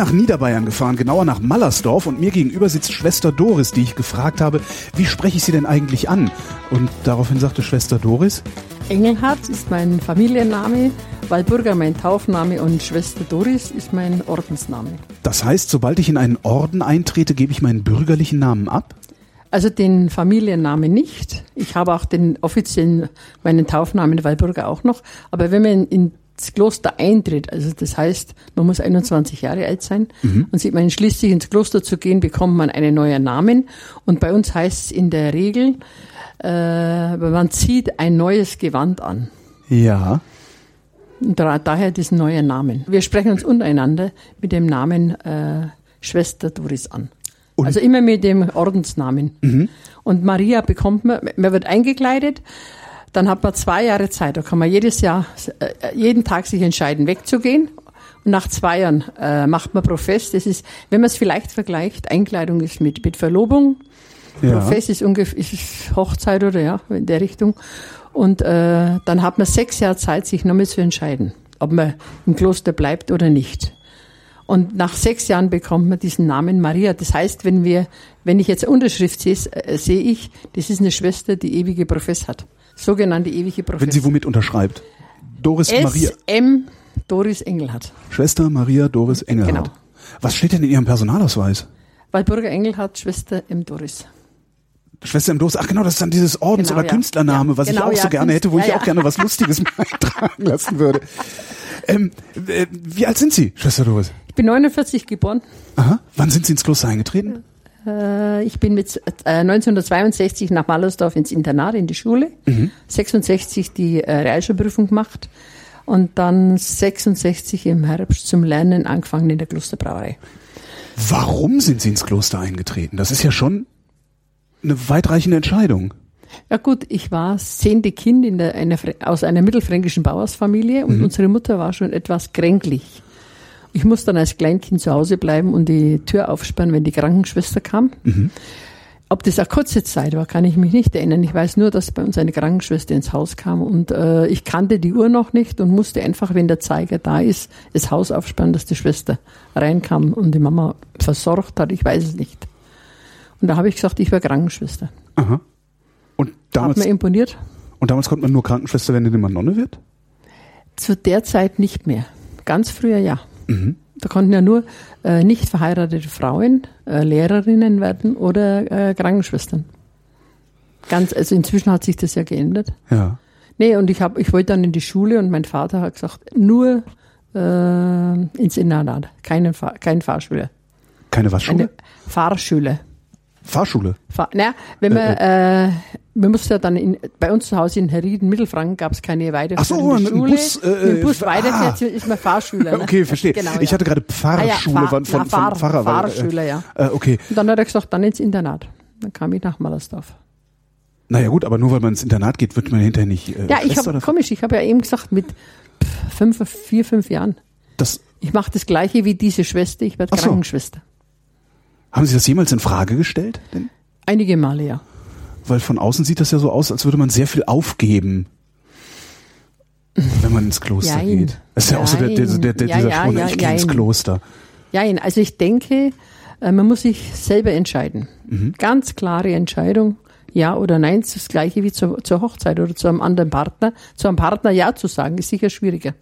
Ich bin nach Niederbayern gefahren, genauer nach Mallersdorf und mir gegenüber sitzt Schwester Doris, die ich gefragt habe, wie spreche ich sie denn eigentlich an? Und daraufhin sagte Schwester Doris, Engelhardt ist mein Familienname, Walburger mein Taufname und Schwester Doris ist mein Ordensname. Das heißt, sobald ich in einen Orden eintrete, gebe ich meinen bürgerlichen Namen ab? Also den Familiennamen nicht. Ich habe auch den offiziellen, meinen Taufnamen Walburger auch noch. Aber wenn man ins Kloster eintritt, also das heißt, man muss 21 Jahre alt sein mhm. und sieht man schließlich ins Kloster zu gehen, bekommt man einen neuen Namen. Und bei uns heißt es in der Regel, äh, man zieht ein neues Gewand an. Ja. Da, daher diesen neuen Namen. Wir sprechen uns untereinander mit dem Namen äh, Schwester Doris an. Und also immer mit dem Ordensnamen. Mhm. Und Maria bekommt man, man wird eingekleidet, dann hat man zwei Jahre Zeit. Da kann man jedes Jahr, äh, jeden Tag sich entscheiden, wegzugehen. Und nach zwei Jahren äh, macht man Profess. Das ist, wenn man es vielleicht vergleicht, Einkleidung ist mit, mit Verlobung. Ja. Profess ist ungefähr ist Hochzeit oder ja, in der Richtung. Und äh, dann hat man sechs Jahre Zeit, sich nochmal zu entscheiden, ob man im Kloster bleibt oder nicht. Und nach sechs Jahren bekommt man diesen Namen Maria. Das heißt, wenn wir, wenn ich jetzt Unterschrift sehe, äh, sehe ich, das ist eine Schwester, die ewige Profess hat. Sogenannte ewige Profess. Wenn sie womit unterschreibt? Doris S Maria. M. Doris Engelhardt. Schwester Maria Doris Engelhardt. Genau. Was steht denn in Ihrem Personalausweis? Walburger Engelhardt, Schwester M. Doris. Schwester im Dos, ach genau, das ist dann dieses Ordens- genau, oder ja. Künstlername, was genau, ich auch ja, so gerne hätte, wo ja, ich auch gerne was Lustiges eintragen lassen würde. Ähm, äh, wie alt sind Sie, Schwester Doris? Ich bin 49 geboren. Aha. Wann sind Sie ins Kloster eingetreten? Äh, ich bin mit äh, 1962 nach Mallersdorf ins Internat, in die Schule. Mhm. 66 die äh, Realschulprüfung gemacht und dann 66 im Herbst zum Lernen angefangen in der Klosterbrauerei. Warum sind Sie ins Kloster eingetreten? Das ist ja schon eine weitreichende Entscheidung. Ja gut, ich war zehnte Kind in der, einer, aus einer mittelfränkischen Bauersfamilie und mhm. unsere Mutter war schon etwas kränklich. Ich musste dann als Kleinkind zu Hause bleiben und die Tür aufsperren, wenn die Krankenschwester kam. Mhm. Ob das eine kurze Zeit war, kann ich mich nicht erinnern. Ich weiß nur, dass bei uns eine Krankenschwester ins Haus kam und äh, ich kannte die Uhr noch nicht und musste einfach, wenn der Zeiger da ist, das Haus aufsperren, dass die Schwester reinkam und die Mama versorgt hat. Ich weiß es nicht. Und da habe ich gesagt, ich wäre Krankenschwester. Aha. Und damals, Hat mir imponiert. Und damals konnte man nur Krankenschwester werden, indem man Nonne wird? Zu der Zeit nicht mehr. Ganz früher ja. Mhm. Da konnten ja nur äh, nicht verheiratete Frauen äh, Lehrerinnen werden oder äh, Krankenschwestern. Ganz, also inzwischen hat sich das ja geändert. Ja. Nee, und ich, hab, ich wollte dann in die Schule und mein Vater hat gesagt, nur äh, ins Internat, keinen Fahr kein Fahrschüler. Keine was Schule? Eine Fahrschule. Fahrschule? Fahr, na, wenn man, äh, äh, äh man muss ja dann in, bei uns zu Hause in Herrieden, Mittelfranken, gab es keine weiterführende so, Schule. Bus, äh, Mit dem Bus weiterfährt, ah. ist man Fahrschüler. Ne? Okay, verstehe. Genau, ich hatte gerade Pfarrschule ah, ja, von, von, Fahr, Pfarrer. Fahrschüler, ja. Äh, okay. Und dann hat er gesagt, dann ins Internat. Dann kam ich nach Mallersdorf. Naja gut, aber nur weil man ins Internat geht, wird man hinterher nicht äh, Ja, ich habe, komisch, ich habe ja eben gesagt, mit fünf, vier, fünf Jahren. Das, ich mache das Gleiche wie diese Schwester, ich werde Krankenschwester. Haben Sie das jemals in Frage gestellt? Denn? Einige Male, ja. Weil von außen sieht das ja so aus, als würde man sehr viel aufgeben, wenn man ins Kloster Jein. geht. Das ist ja auch so der, der, der, der ja, dieser ja, Spruch, ja, ich gehe ins Kloster. Ja, also ich denke, äh, man muss sich selber entscheiden. Mhm. Ganz klare Entscheidung. Ja oder nein, ist das gleiche wie zur, zur Hochzeit oder zu einem anderen Partner. Zu einem Partner Ja zu sagen, ist sicher schwieriger.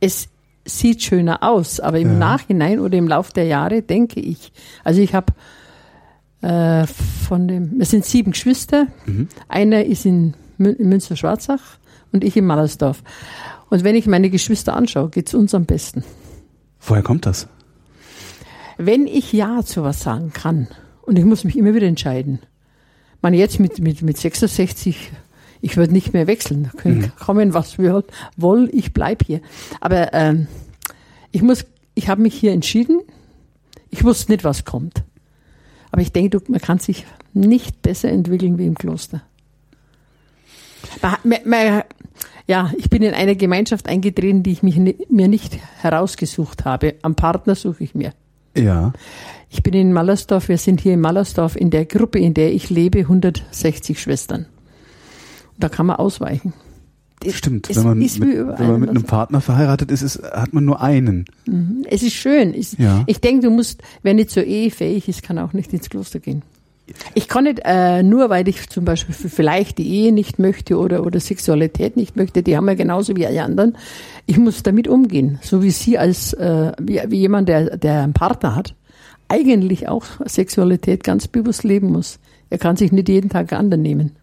Es sieht schöner aus, aber im ja. Nachhinein oder im Lauf der Jahre denke ich, also ich habe äh, von dem, es sind sieben Geschwister. Mhm. Einer ist in Münster-Schwarzach und ich in Mallersdorf. Und wenn ich meine Geschwister anschaue, geht's uns am besten. Woher kommt das? Wenn ich Ja zu was sagen kann und ich muss mich immer wieder entscheiden. Man jetzt mit, mit, mit 66, ich würde nicht mehr wechseln. Da können mhm. kommen, was wir wollen, ich bleib hier. Aber ähm, ich muss, ich habe mich hier entschieden. Ich wusste nicht, was kommt. Aber ich denke, man kann sich nicht besser entwickeln wie im Kloster. Ja, ich bin in eine Gemeinschaft eingetreten, die ich mich, mir nicht herausgesucht habe. Am Partner suche ich mir. Ja. Ich bin in Mallersdorf, wir sind hier in Mallersdorf in der Gruppe, in der ich lebe, 160 Schwestern. Da kann man ausweichen. Stimmt, wenn man, mit, wenn man mit einem Partner verheiratet ist, ist, hat man nur einen. Mhm. Es ist schön. Ich, ja. ich denke, du musst, wer nicht zur Ehe fähig ist, kann auch nicht ins Kloster gehen. Ich kann nicht, äh, nur weil ich zum Beispiel vielleicht die Ehe nicht möchte oder, oder Sexualität nicht möchte, die haben wir genauso wie alle anderen. Ich muss damit umgehen. So wie Sie als, äh, wie, wie jemand, der, der einen Partner hat, eigentlich auch Sexualität ganz bewusst leben muss. Er kann sich nicht jeden Tag anderen nehmen.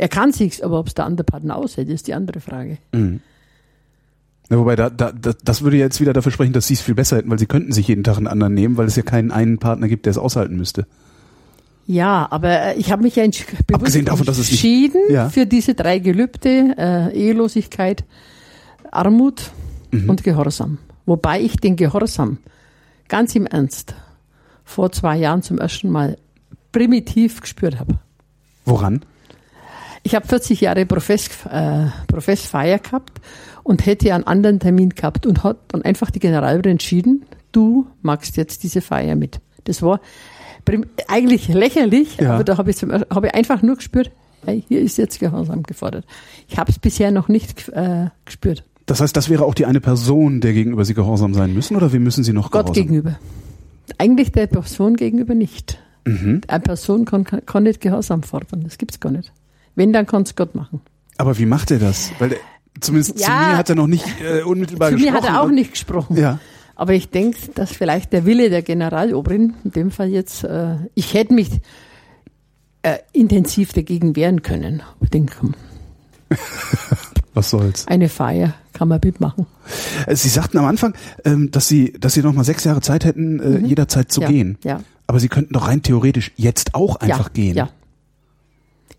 Er kann sich's, aber ob es der andere Partner aushält, ist die andere Frage. Mhm. Ja, wobei, da, da, das würde jetzt wieder dafür sprechen, dass sie es viel besser hätten, weil sie könnten sich jeden Tag einen anderen nehmen, weil es ja keinen einen Partner gibt, der es aushalten müsste. Ja, aber äh, ich habe mich ja Abgesehen davon, entschieden ja. für diese drei Gelübde, äh, Ehelosigkeit, Armut mhm. und Gehorsam. Wobei ich den Gehorsam ganz im Ernst vor zwei Jahren zum ersten Mal primitiv gespürt habe. Woran? Ich habe 40 Jahre Profess, äh, Professfeier gehabt und hätte einen anderen Termin gehabt und hat dann einfach die Generalrin entschieden, du magst jetzt diese Feier mit. Das war eigentlich lächerlich, ja. aber da habe ich, hab ich einfach nur gespürt, hey, hier ist jetzt Gehorsam gefordert. Ich habe es bisher noch nicht äh, gespürt. Das heißt, das wäre auch die eine Person, der gegenüber Sie gehorsam sein müssen, oder wie müssen Sie noch Gott gehorsam? gegenüber. Eigentlich der Person gegenüber nicht. Mhm. Eine Person kann, kann nicht Gehorsam fordern, das gibt's gar nicht. Wenn, dann kann es Gott machen. Aber wie macht er das? Weil zumindest ja, zu mir hat er noch nicht äh, unmittelbar zu gesprochen. Zu mir hat er auch nicht gesprochen. Ja. Aber ich denke, dass vielleicht der Wille der Generalobrin, in dem Fall jetzt, äh, ich hätte mich äh, intensiv dagegen wehren können. Ich denke, Was soll's? Eine Feier kann man mitmachen. Äh, Sie sagten am Anfang, ähm, dass Sie, dass Sie noch mal sechs Jahre Zeit hätten, äh, mhm. jederzeit zu ja, gehen. Ja. Aber Sie könnten doch rein theoretisch jetzt auch einfach ja, gehen. Ja.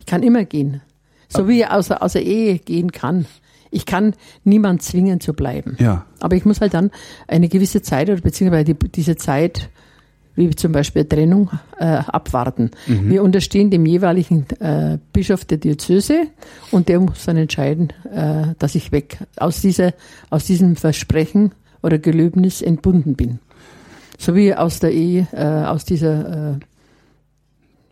Ich kann immer gehen. So wie ich außer, außer Ehe gehen kann. Ich kann niemand zwingen zu bleiben. Ja. Aber ich muss halt dann eine gewisse Zeit oder beziehungsweise die, diese Zeit, wie zum Beispiel Trennung, äh, abwarten. Mhm. Wir unterstehen dem jeweiligen äh, Bischof der Diözese und der muss dann entscheiden, äh, dass ich weg aus dieser, aus diesem Versprechen oder Gelöbnis entbunden bin. So wie aus der Ehe, äh, aus dieser äh,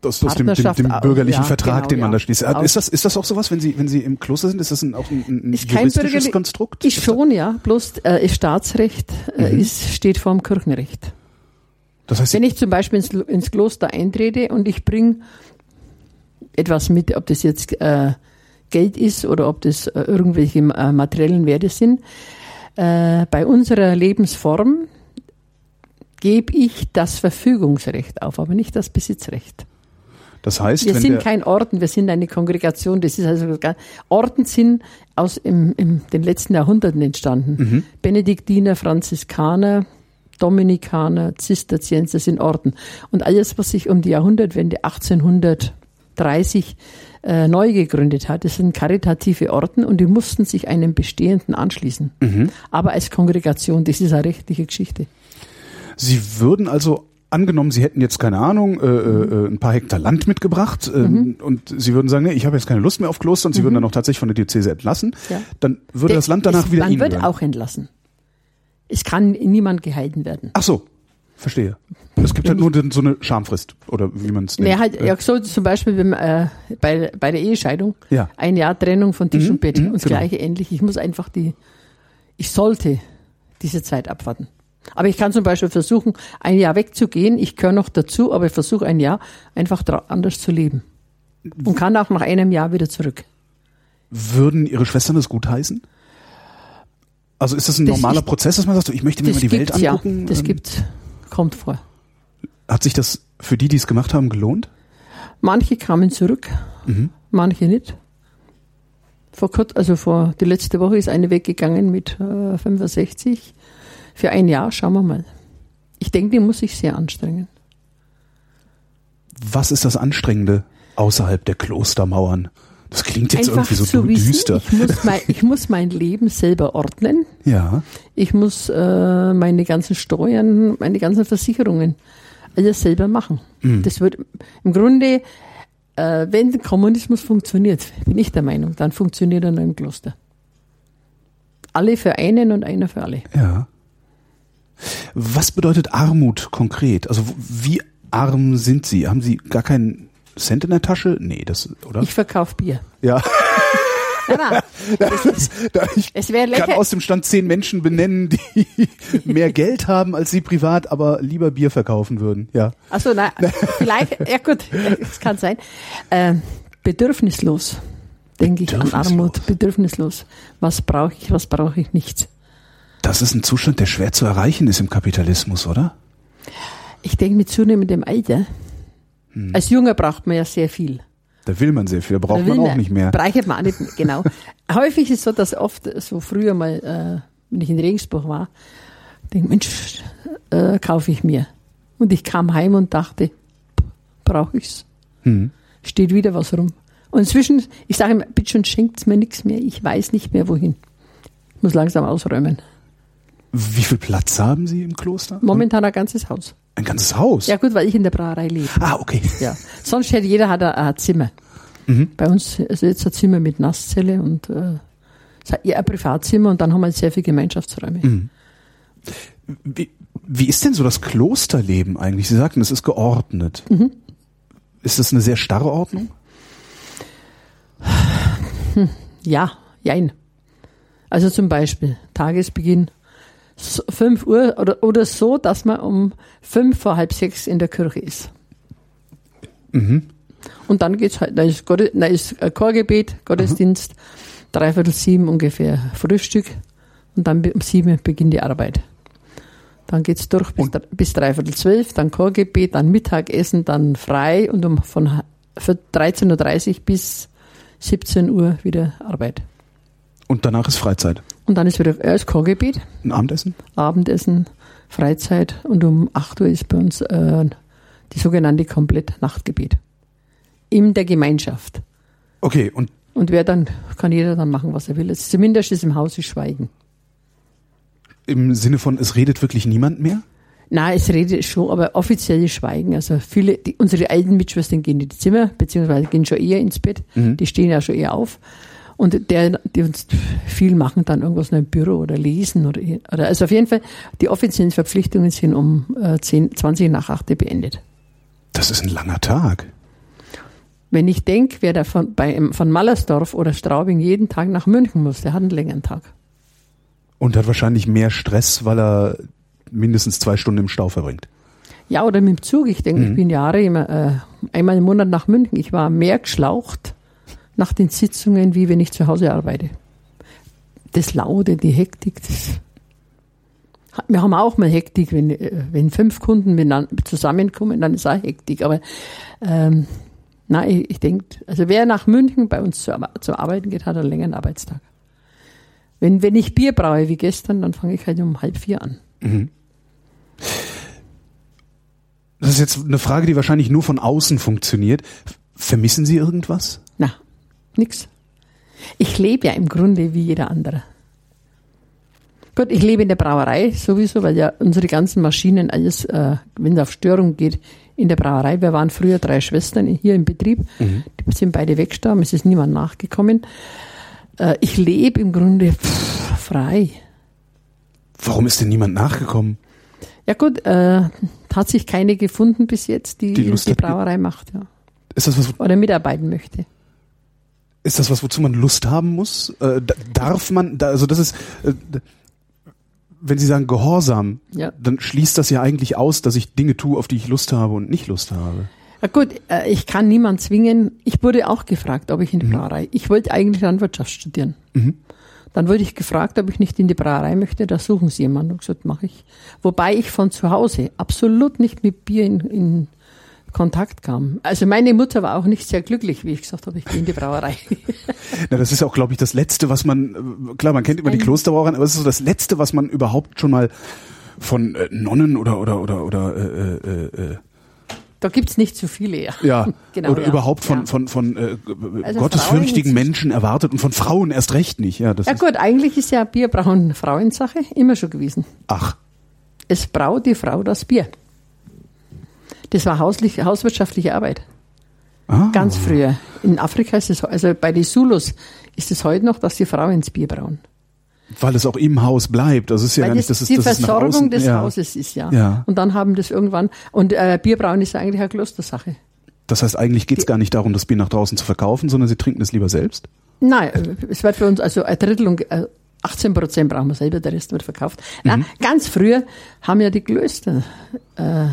aus, aus dem, dem, dem bürgerlichen ja, Vertrag, genau, den man ja. da schließt. Ist das, ist das auch sowas, wenn Sie, wenn Sie im Kloster sind? Ist das ein, auch ein, ein ist juristisches Konstrukt? Ist schon, ja. Bloß äh, Staatsrecht äh, mhm. ist, steht vor dem Kirchenrecht. Das heißt, wenn ich zum Beispiel ins, ins Kloster eintrete und ich bringe etwas mit, ob das jetzt äh, Geld ist oder ob das äh, irgendwelche äh, materiellen Werte sind, äh, bei unserer Lebensform gebe ich das Verfügungsrecht auf, aber nicht das Besitzrecht. Das heißt, wir sind kein Orden, wir sind eine Kongregation. Das ist also Orden sind aus im, im, den letzten Jahrhunderten entstanden. Mhm. Benediktiner, Franziskaner, Dominikaner, Zisterzienser sind Orden. Und alles, was sich um die Jahrhundertwende 1830 äh, neu gegründet hat, das sind karitative Orden und die mussten sich einem bestehenden anschließen. Mhm. Aber als Kongregation, das ist eine rechtliche Geschichte. Sie würden also angenommen, Sie hätten jetzt keine Ahnung, äh, äh, ein paar Hektar Land mitgebracht äh, mhm. und Sie würden sagen, nee, ich habe jetzt keine Lust mehr auf Kloster und Sie mhm. würden dann auch tatsächlich von der Diözese entlassen, ja. dann würde Der, das Land danach es, wieder Man Ihnen wird gehören. auch entlassen. Es kann niemand gehalten werden. Ach so, verstehe. Es gibt halt nur so eine Schamfrist oder wie man es nennt. Nee, halt, ja, so zum Beispiel beim, äh, bei, bei der Ehescheidung, ja. ein Jahr Trennung von Tisch mhm, und Bett mhm, und das genau. gleiche ähnlich. Ich muss einfach die, ich sollte diese Zeit abwarten. Aber ich kann zum Beispiel versuchen, ein Jahr wegzugehen. Ich gehöre noch dazu, aber ich versuche ein Jahr einfach anders zu leben. Und kann auch nach einem Jahr wieder zurück. Würden Ihre Schwestern das gut heißen? Also ist das ein das normaler ist, Prozess, dass man sagt, ich möchte mir mal die Welt angucken? Ja, das ähm, gibt's. Kommt vor. Hat sich das für die, die es gemacht haben, gelohnt? Manche kamen zurück, mhm. manche nicht. Vor kurz, also vor die letzte Woche ist eine weggegangen mit äh, 65 für ein Jahr, schauen wir mal. Ich denke, die muss sich sehr anstrengen. Was ist das Anstrengende außerhalb der Klostermauern? Das klingt jetzt Einfach irgendwie so düster. Ich muss, mein, ich muss mein Leben selber ordnen. Ja. Ich muss äh, meine ganzen Steuern, meine ganzen Versicherungen alles selber machen. Mhm. Das wird im Grunde, äh, wenn der Kommunismus funktioniert, bin ich der Meinung, dann funktioniert er nur im Kloster. Alle für einen und einer für alle. Ja. Was bedeutet Armut konkret? Also wie arm sind Sie? Haben Sie gar keinen Cent in der Tasche? Nee, das, oder? Ich verkaufe Bier. Ja. nein. Das, da, ich Es kann aus dem Stand zehn Menschen benennen, die mehr Geld haben als sie privat, aber lieber Bier verkaufen würden. Ja. Achso, nein, vielleicht, ja gut, es kann sein. Ähm, bedürfnislos, denke ich an. Armut, bedürfnislos. Was brauche ich, was brauche ich nicht? Das ist ein Zustand, der schwer zu erreichen ist im Kapitalismus, oder? Ich denke mit zunehmendem Alter, Hm. als Junger braucht man ja sehr viel. Da will man sehr viel, da braucht Da man auch nicht mehr. Bereichert man auch nicht mehr, genau. Häufig ist so, dass oft so früher mal, äh, wenn ich in Regensburg war, denke Mensch, äh, kaufe ich mir. Und ich kam heim und dachte, brauche ich's? Hm. Steht wieder was rum. Und inzwischen, ich sage immer, bitte schon, schenkt's mir nichts mehr. Ich weiß nicht mehr wohin. Ich muss langsam ausräumen. Wie viel Platz haben Sie im Kloster? Momentan ein ganzes Haus. Ein ganzes Haus? Ja gut, weil ich in der Brauerei lebe. Ah, okay. Ja. Sonst hätte jeder hat ein, ein Zimmer. Mhm. Bei uns ist jetzt ein Zimmer mit Nasszelle und äh, ein Privatzimmer und dann haben wir sehr viele Gemeinschaftsräume. Mhm. Wie, wie ist denn so das Klosterleben eigentlich? Sie sagten, es ist geordnet. Mhm. Ist das eine sehr starre Ordnung? Ja, jein. Also zum Beispiel Tagesbeginn 5 Uhr oder, oder so, dass man um fünf vor halb sechs in der Kirche ist. Mhm. Und dann geht's halt, da ist, Gott, da ist ein Chorgebet, Gottesdienst, dreiviertel sieben ungefähr Frühstück und dann um sieben beginnt die Arbeit. Dann geht's durch bis, Und- bis dreiviertel zwölf, dann Chorgebet, dann Mittagessen, dann frei und um von ha- für 13.30 Uhr bis 17 Uhr wieder Arbeit. Und danach ist Freizeit. Und dann ist wieder erst Chorgebet, Ein Abendessen? Abendessen, Freizeit und um 8 Uhr ist bei uns äh, die sogenannte Komplett-Nachtgebet. In der Gemeinschaft. Okay, und Und wer dann, kann jeder dann machen, was er will. Es ist zumindest ist im Haus ist Schweigen. im Sinne von, es redet wirklich niemand mehr? Nein, es redet schon, aber offizielles Schweigen. Also viele, die, unsere alten Mitschwestern gehen in die Zimmer, beziehungsweise gehen schon eher ins Bett. Die stehen ja schon eher auf. Und der, die uns viel machen, dann irgendwas noch im Büro oder lesen oder, oder also auf jeden Fall, die offiziellen Verpflichtungen sind um äh, 10, 20 nach 8 beendet. Das ist ein langer Tag. Wenn ich denke, wer da von, bei, von Mallersdorf oder Straubing jeden Tag nach München muss, der hat einen längeren Tag. Und hat wahrscheinlich mehr Stress, weil er mindestens zwei Stunden im Stau verbringt. Ja, oder mit dem Zug. Ich denke, ich bin Jahre immer äh, einmal im Monat nach München. Ich war mehr geschlaucht nach den Sitzungen, wie wenn ich zu Hause arbeite. Das Laute, die Hektik, das. Wir haben auch mal Hektik, wenn, äh, wenn fünf Kunden zusammenkommen, dann ist auch Hektik. Aber ähm, nein, ich, ich denke, also wer nach München bei uns zu, zu arbeiten geht, hat einen längeren Arbeitstag. Wenn, wenn ich Bier braue wie gestern, dann fange ich halt um halb vier an. Das ist jetzt eine Frage, die wahrscheinlich nur von außen funktioniert. Vermissen Sie irgendwas? Nix. Ich lebe ja im Grunde wie jeder andere. Gut, ich lebe in der Brauerei sowieso, weil ja unsere ganzen Maschinen alles, äh, wenn es auf Störung geht, in der Brauerei. Wir waren früher drei Schwestern hier im Betrieb. Die sind beide weggestorben, es ist niemand nachgekommen. Äh, ich lebe im Grunde pff, frei. Warum ist denn niemand nachgekommen? Ja gut, äh, hat sich keine gefunden bis jetzt, die Die die, Brauerei macht, ja. Ist das was, Oder mitarbeiten möchte. Ist das was, wozu man Lust haben muss? Äh, da- darf man, da, also das ist, äh, wenn Sie sagen Gehorsam, Ja. dann schließt das ja eigentlich aus, dass ich Dinge tue, auf die ich Lust habe und nicht Lust habe. Ja gut, äh, ich kann niemand zwingen. Ich wurde auch gefragt, ob ich in die Brauerei. Ich wollte eigentlich Landwirtschaft studieren. Dann wurde ich gefragt, ob ich nicht in die Brauerei möchte. Da suchen sie jemanden. Und gesagt, mache ich. Wobei ich von zu Hause absolut nicht mit Bier in, in Kontakt kam. Also meine Mutter war auch nicht sehr glücklich, wie ich gesagt habe, ich gehe in die Brauerei. Na, das ist auch, glaube ich, das Letzte, was man, äh, klar, man kennt immer die Ein- Klosterbrauereien, aber es ist so das Letzte, was man überhaupt schon mal von äh, Nonnen oder oder oder oder äh, äh, äh, da gibt's nicht so viele, ja. ja Genau, oder ja. überhaupt von Ja. von von äh, Also gottesfürchtigen Menschen erwartet und von Frauen erst recht nicht. Ja, das Ja gut, eigentlich ist ja Bierbrauen Frauensache, immer schon gewesen. ach, Es braut die Frau das Bier. Das war hauslich, hauswirtschaftliche Arbeit. ah, Ganz früher. In Afrika ist es, also bei den Zulus ist es heute noch, dass die Frauen ins Bier brauen. weil es auch im Haus bleibt. Das ist ja Weil gar das, nicht, dass es, die es nach Versorgung außen, des ja. Hauses ist ja. Ja. Und dann haben das irgendwann, und äh, Bierbrauen ist eigentlich eine Klostersache. Das heißt, eigentlich geht es gar nicht darum, das Bier nach draußen zu verkaufen, sondern sie trinken es lieber selbst? Nein, äh, es wird für uns also ein Drittel und 18 äh, Prozent brauchen wir selber, der Rest wird verkauft. Mhm. Na, ganz früher haben ja die Klöster äh,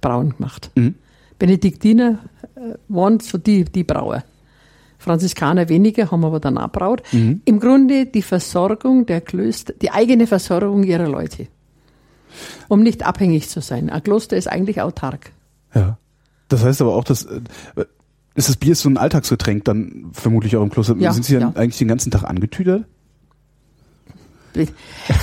Brauen gemacht. Mhm. Benediktiner äh, waren so die, die Brauer. Franziskaner weniger, haben aber danach braut. Mhm. Im Grunde die Versorgung der Klöster, die eigene Versorgung ihrer Leute. Um nicht abhängig zu sein. Ein Kloster ist eigentlich autark. Ja. Das heißt aber auch, dass äh, ist das Bier so ein Alltagsgetränk dann vermutlich auch im Kloster? Ja, Sind Sie ja. eigentlich den ganzen Tag angetüdert?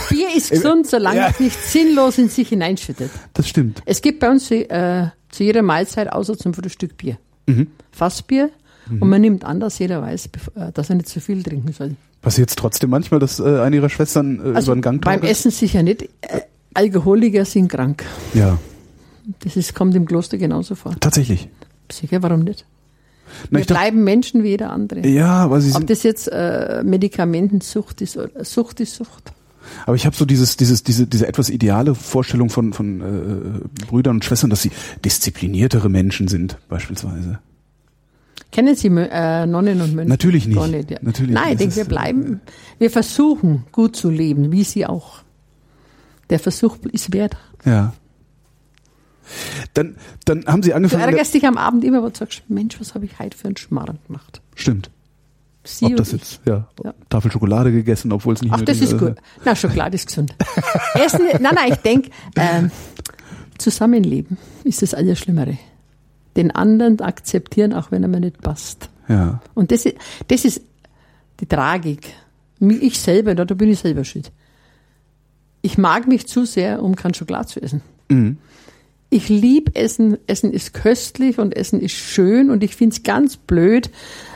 Bier ist gesund, solange ja. es nicht sinnlos in sich hineinschüttet. Das stimmt. Es gibt bei uns äh, zu jeder Mahlzeit außer zum Frühstück Bier. Mhm. Fassbier. Mhm. Und man nimmt an, dass jeder weiß, äh, dass er nicht zu viel trinken soll. Passiert es trotzdem manchmal, dass äh, eine ihrer Schwestern äh, also über den Gang Beim ist? Essen sicher nicht. Äh, Alkoholiker sind krank. Ja. Das ist, kommt im Kloster genauso vor. Tatsächlich. Sicher, warum nicht? Na, Wir bleiben dachte, Menschen wie jeder andere. Ja, aber sie sind Ob das jetzt äh, Medikamentensucht ist oder Sucht ist Sucht. Aber ich habe so dieses, dieses, diese, diese etwas ideale Vorstellung von, von äh, Brüdern und Schwestern, dass sie diszipliniertere Menschen sind, beispielsweise. Kennen Sie äh, Nonnen und Mönche? Natürlich nicht. nicht ja. Natürlich Nein, ich denke, wir bleiben, wir versuchen gut zu leben, wie Sie auch. Der Versuch ist wert. Ja. Dann, dann haben Sie angefangen. Du ärgerst dich am Abend immer, wo du sagst, Mensch, was habe ich heute für einen Schmarrn gemacht? Stimmt. Sie Ob das jetzt, ja, ja, Tafel Schokolade gegessen, obwohl es nicht Ach, das ist gut. Na, Schokolade ist gesund. Essen, nein, nein, ich denke, ähm, Zusammenleben ist das Allerschlimmere. Den anderen akzeptieren, auch wenn er mir nicht passt. Ja. Und das ist, das ist die Tragik. Ich selber, da bin ich selber schuld. Ich mag mich zu sehr, um kein Schokolade zu essen. Mhm. Ich liebe Essen. Essen ist köstlich und Essen ist schön und ich finde es ganz blöd,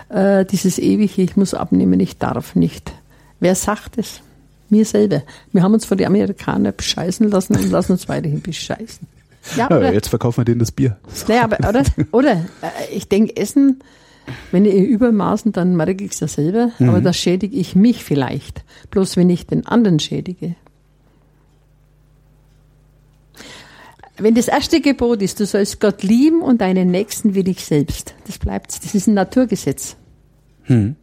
äh, dieses ewige, ich muss abnehmen, ich darf nicht. Wer sagt es? Mir selber. Wir haben uns von den Amerikanern bescheißen lassen und lassen uns weiterhin bescheißen. Ja, ja, jetzt verkaufen wir denen das Bier. Naja, aber, oder, oder äh, ich denke, Essen, wenn ich übermaßen, dann merke ich es ja selber, mhm. aber da schädige ich mich vielleicht. Bloß wenn ich den anderen schädige. Wenn das erste Gebot ist, du sollst Gott lieben und deinen Nächsten wie dich selbst, das bleibt, das ist ein Naturgesetz. Hm.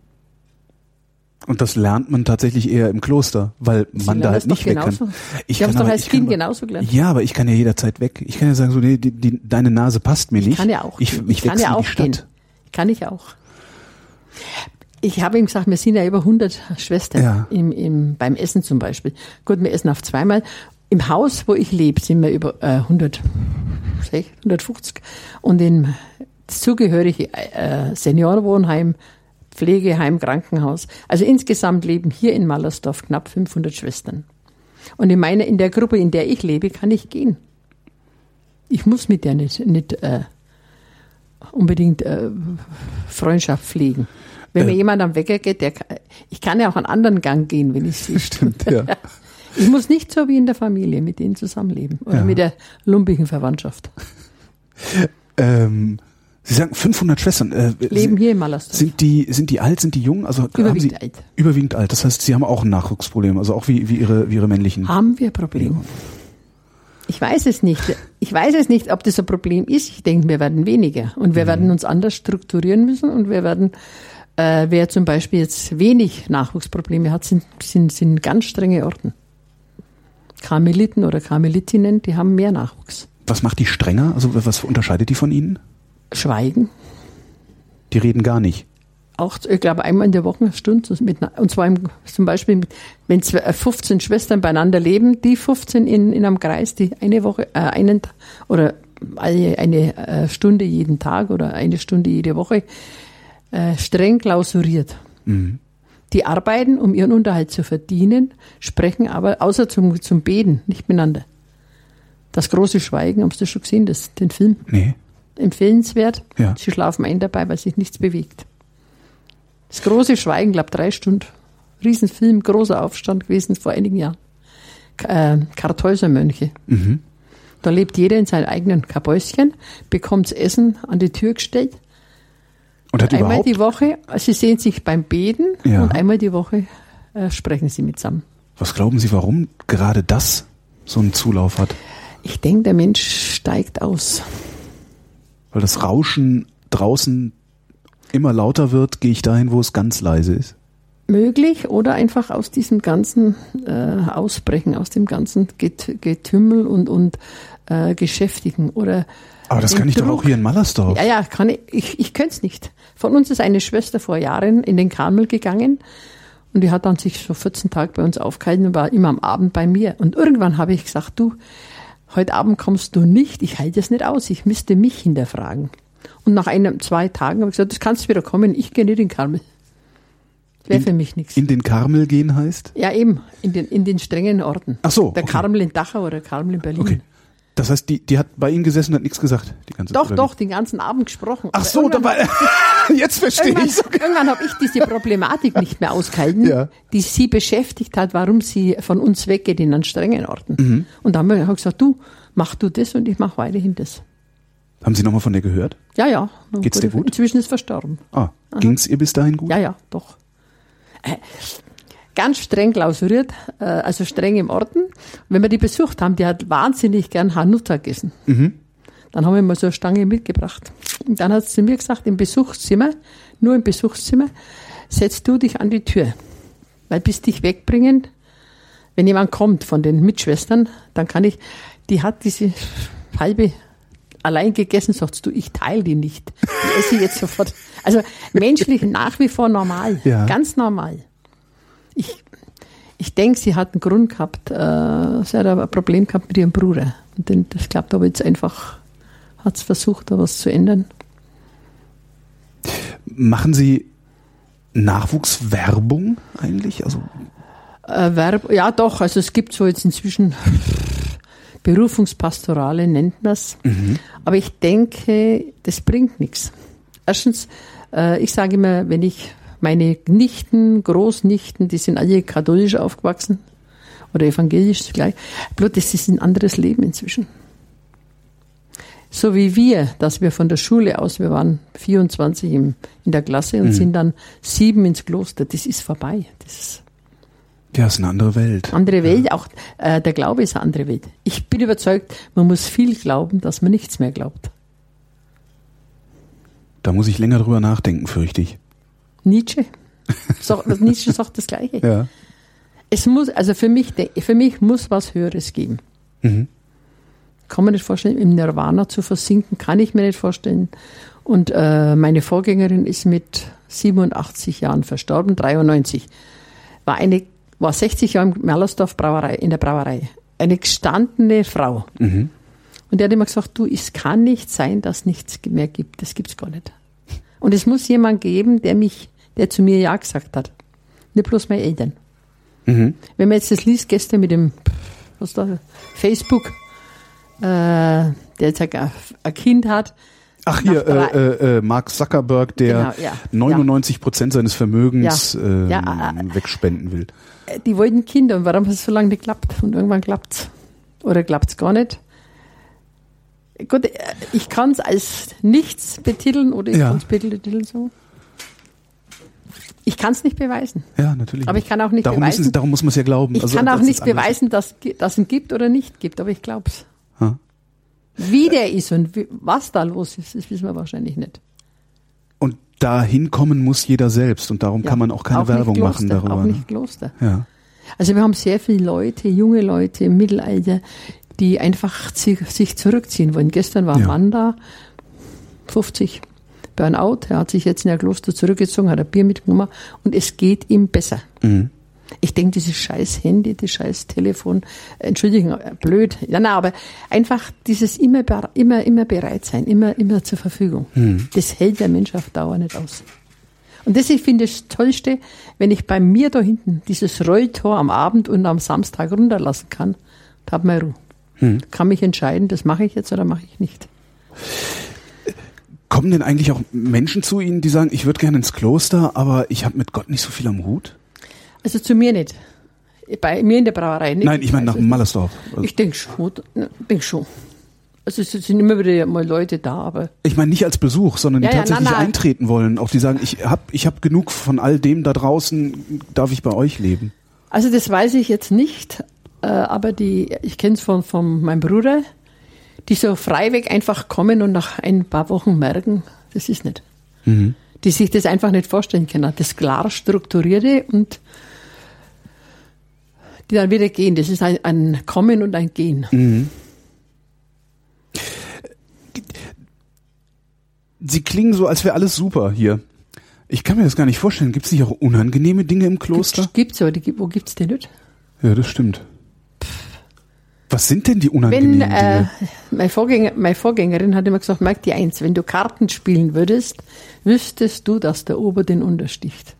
Und das lernt man tatsächlich eher im Kloster, weil Sie man da halt nicht weg kann. Ich kann doch als Kind genauso gelernt. Ja, aber ich kann ja jederzeit weg. Ich kann ja sagen, so, nee, die, die, deine Nase passt mir ich nicht. Kann ja auch. Ich, ich, ich kann ja auch gehen. Kann ich auch. Ich habe ihm gesagt, wir sind ja über 100 Schwestern ja. im, im, beim Essen zum Beispiel. Gut, wir essen auf zweimal im Haus, wo ich lebe, sind wir über äh, 100, 150 und im zugehörige äh, Seniorenwohnheim, Pflegeheim, Krankenhaus. Also insgesamt leben hier in Mallersdorf knapp 500 Schwestern. Und in meiner, in der Gruppe, in der ich lebe, kann ich gehen. Ich muss mit der nicht, nicht äh, unbedingt äh, Freundschaft pflegen. Wenn äh, mir jemand am Wecker geht, der, ich kann ja auch einen anderen Gang gehen, wenn ich sie. Stimmt, ja. Ich muss nicht so wie in der Familie mit denen zusammenleben oder ja. mit der lumpigen Verwandtschaft. Ähm, Sie sagen 500 Schwestern. Äh, Leben hier in Mallersdorf. Sind die, sind die alt, sind die jung? Also überwiegend Sie, alt. Überwiegend alt. Das heißt, Sie haben auch ein Nachwuchsproblem, also auch wie, wie, ihre, wie Ihre männlichen. Haben wir Probleme? Ich weiß es nicht. Ich weiß es nicht, ob das ein Problem ist. Ich denke, wir werden weniger und wir mhm. werden uns anders strukturieren müssen und wir werden, äh, wer zum Beispiel jetzt wenig Nachwuchsprobleme hat, sind, sind, sind ganz strenge Orten. Karmeliten oder Karmelitinnen, die haben mehr Nachwuchs. Was macht die strenger? Also was unterscheidet die von Ihnen? Schweigen. Die reden gar nicht. Auch, ich glaube, einmal in der Woche eine Stunde. Mit, und zwar im, zum Beispiel, wenn 15 äh, Schwestern beieinander leben, die 15 in, in einem Kreis, die eine Woche, äh, einen oder eine, eine äh, Stunde jeden Tag oder eine Stunde jede Woche äh, streng klausuriert. Mhm. Die arbeiten, um ihren Unterhalt zu verdienen, sprechen aber außer zum, zum Beten nicht miteinander. Das große Schweigen, hast du schon gesehen, das, den Film? Nee. Empfehlenswert. Ja. Sie schlafen ein dabei, weil sich nichts bewegt. Das große Schweigen, glaube drei Stunden. Riesenfilm, großer Aufstand gewesen vor einigen Jahren. Äh, Kartäusermönche. Mhm. Da lebt jeder in seinem eigenen Kabäuschen, bekommt Essen an die Tür gestellt und hat einmal überhaupt? die Woche, Sie sehen sich beim Beten ja. und einmal die Woche äh, sprechen Sie mit zusammen. Was glauben Sie, warum gerade das so einen Zulauf hat? Ich denke, der Mensch steigt aus. Weil das Rauschen draußen immer lauter wird, gehe ich dahin, wo es ganz leise ist? Möglich oder einfach aus diesem ganzen äh, Ausbrechen, aus dem ganzen Get Getümmel und, und äh, Geschäftigen oder aber das kann ich Druck. doch auch hier in Mallersdorf. Ja, ja, kann ich. Ich, ich könnte es nicht. Von uns ist eine Schwester vor Jahren in den Karmel gegangen und die hat dann sich so 14 Tage bei uns aufgehalten und war immer am Abend bei mir. Und irgendwann habe ich gesagt, du, heute Abend kommst du nicht, ich halte es nicht aus, ich müsste mich hinterfragen. Und nach einem, zwei Tagen habe ich gesagt, das kannst du wieder kommen, ich gehe nicht in den Karmel. Wäre für mich nichts. In den Karmel gehen heißt? Ja, eben, in den, in den strengen Orten. Ach so. Der okay. Karmel in Dachau oder Karmel in Berlin. Okay. Das heißt, die, die hat bei Ihnen gesessen und hat nichts gesagt, die ganze Doch, doch, den ganzen Abend gesprochen. Ach so, dabei, jetzt verstehe irgendwann, ich. Okay. Irgendwann habe ich diese Problematik nicht mehr ausgehalten, ja. die sie beschäftigt hat, warum sie von uns weggeht in einen strengen Orten. Mhm. Und dann habe ich gesagt, du, mach du das und ich mache weiterhin das. Haben Sie nochmal von der gehört? Ja, ja. Geht's dir gut? Inzwischen ist verstorben. Ah, ging es ihr bis dahin gut? Ja, ja, doch. Äh, ganz streng klausuriert, äh, also streng im Orden. Wenn wir die besucht haben, die hat wahnsinnig gern Hanuta gegessen. Mhm. Dann haben wir mal so eine Stange mitgebracht. Und dann hat sie mir gesagt, im Besuchszimmer, nur im Besuchszimmer, setzt du dich an die Tür. Weil bis dich wegbringen, wenn jemand kommt von den Mitschwestern, dann kann ich, die hat diese halbe allein gegessen, sagst du, ich teile die nicht. Ich esse jetzt sofort. Also menschlich nach wie vor normal. Ja. Ganz normal ich denke, sie hat einen Grund gehabt, äh, sie hat ein Problem gehabt mit ihrem Bruder. Und den, ich glaube, da jetzt einfach, hat es versucht, da was zu ändern. Machen Sie Nachwuchswerbung eigentlich? Also äh, Werb, ja, doch. Also es gibt so jetzt inzwischen Berufungspastorale, nennt man es. Mhm. Aber ich denke, das bringt nichts. Erstens, äh, ich sage immer, wenn ich meine Nichten, Großnichten, die sind alle katholisch aufgewachsen oder evangelisch gleich. Bloß das ist ein anderes Leben inzwischen. So wie wir, dass wir von der Schule aus, wir waren 24 im, in der Klasse und mhm. sind dann sieben ins Kloster. Das ist vorbei. Das ist ja, ist eine andere Welt. Andere Welt, ja. auch äh, der Glaube ist eine andere Welt. Ich bin überzeugt, man muss viel glauben, dass man nichts mehr glaubt. Da muss ich länger drüber nachdenken, fürchte ich. Nietzsche. Sagt, Nietzsche sagt das Gleiche. Ja. Es muss, also für mich, für mich muss was Höheres geben. Mhm. Kann man nicht vorstellen, im Nirvana zu versinken, kann ich mir nicht vorstellen. Und äh, meine Vorgängerin ist mit 87 Jahren verstorben, 93. War eine, war 60 Jahre im Merlersdorf Brauerei, in der Brauerei. Eine gestandene Frau. Mhm. Und die hat immer gesagt, du, es kann nicht sein, dass es nichts mehr gibt. Das gibt's gar nicht. Und es muss jemand geben, der mich der zu mir Ja gesagt hat. Nicht bloß meine Eltern. Mhm. Wenn man jetzt das liest, gestern mit dem, was da, Facebook, äh, der jetzt ein, ein Kind hat, Ach hier, äh, äh, Mark Zuckerberg, der genau, ja, 99 Prozent ja. seines Vermögens ja, ähm, ja, äh, wegspenden will. Äh, die wollten Kinder und warum hat es so lange nicht geklappt? Und irgendwann klappt's. Oder klappt's gar nicht. Gut, äh, ich kann es als nichts betiteln oder ich kann es betiteln so. Ich kann es nicht beweisen. Ja, natürlich. Aber ich kann auch nicht darum beweisen. Müssen, darum muss man es ja glauben. Ich also, kann auch nicht beweisen, dass, dass es gibt oder nicht gibt, aber ich glaube es. Wie der ist und wie, was da los ist, das wissen wir wahrscheinlich nicht. Und dahin kommen muss jeder selbst und darum ja, kann man auch keine auch Werbung Kloster, machen darüber. Auch ne? nicht Kloster. Ja. Also wir haben sehr viele Leute, junge Leute im Mittelalter, die einfach sich zurückziehen wollen. Gestern war ein ja. Mann da, 50, Burnout. Er hat sich jetzt in ein Kloster zurückgezogen, hat ein Bier mitgenommen und es geht ihm besser. Mhm. Ich denke, dieses scheiß Handy, das scheiß Telefon, Entschuldigung, blöd. Ja, na, aber einfach dieses immer, immer, immer bereit sein, immer, immer zur Verfügung. Mhm. Das hält der Mensch auf Dauer nicht aus. Und das, ich finde, das Tollste, wenn ich bei mir da hinten dieses Rolltor am Abend und am Samstag runterlassen kann, und habe meine Ruhe. Mhm. Kann mich entscheiden, das mache ich jetzt oder mache ich nicht. Kommen denn eigentlich auch Menschen zu Ihnen, die sagen, ich würde gerne ins Kloster, aber ich habe mit Gott nicht so viel am Hut? Also zu mir nicht. Bei mir in der Brauerei nicht. Nein, ich meine nach also, Mallersdorf. Also ich denke schon. Denk schon. Also es sind immer wieder mal Leute da, aber. Ich meine nicht als Besuch, sondern die ja, tatsächlich na, na. eintreten wollen. Auch die sagen, ich habe ich hab genug von all dem da draußen, darf ich bei euch leben? Also das weiß ich jetzt nicht, äh, aber die, ich kenne es von, von meinem Bruder, die so freiweg einfach kommen und nach ein paar Wochen merken, Das ist nicht. Mhm. Die sich das einfach nicht vorstellen können. Das klar strukturierte und die dann wieder gehen. Das ist ein, ein Kommen und ein Gehen. Mhm. Sie klingen so, als wäre alles super hier. Ich kann mir das gar nicht vorstellen. Gibt es nicht auch unangenehme Dinge im Kloster? Gibt es, aber die, wo gibt es die nicht? Ja, das stimmt. Was sind denn die unangenehmen wenn, äh, Dinge? Meine, Vorgänger, meine Vorgängerin hat immer gesagt, merk dir eins, wenn du Karten spielen würdest, wüsstest du, dass der Ober den untersticht.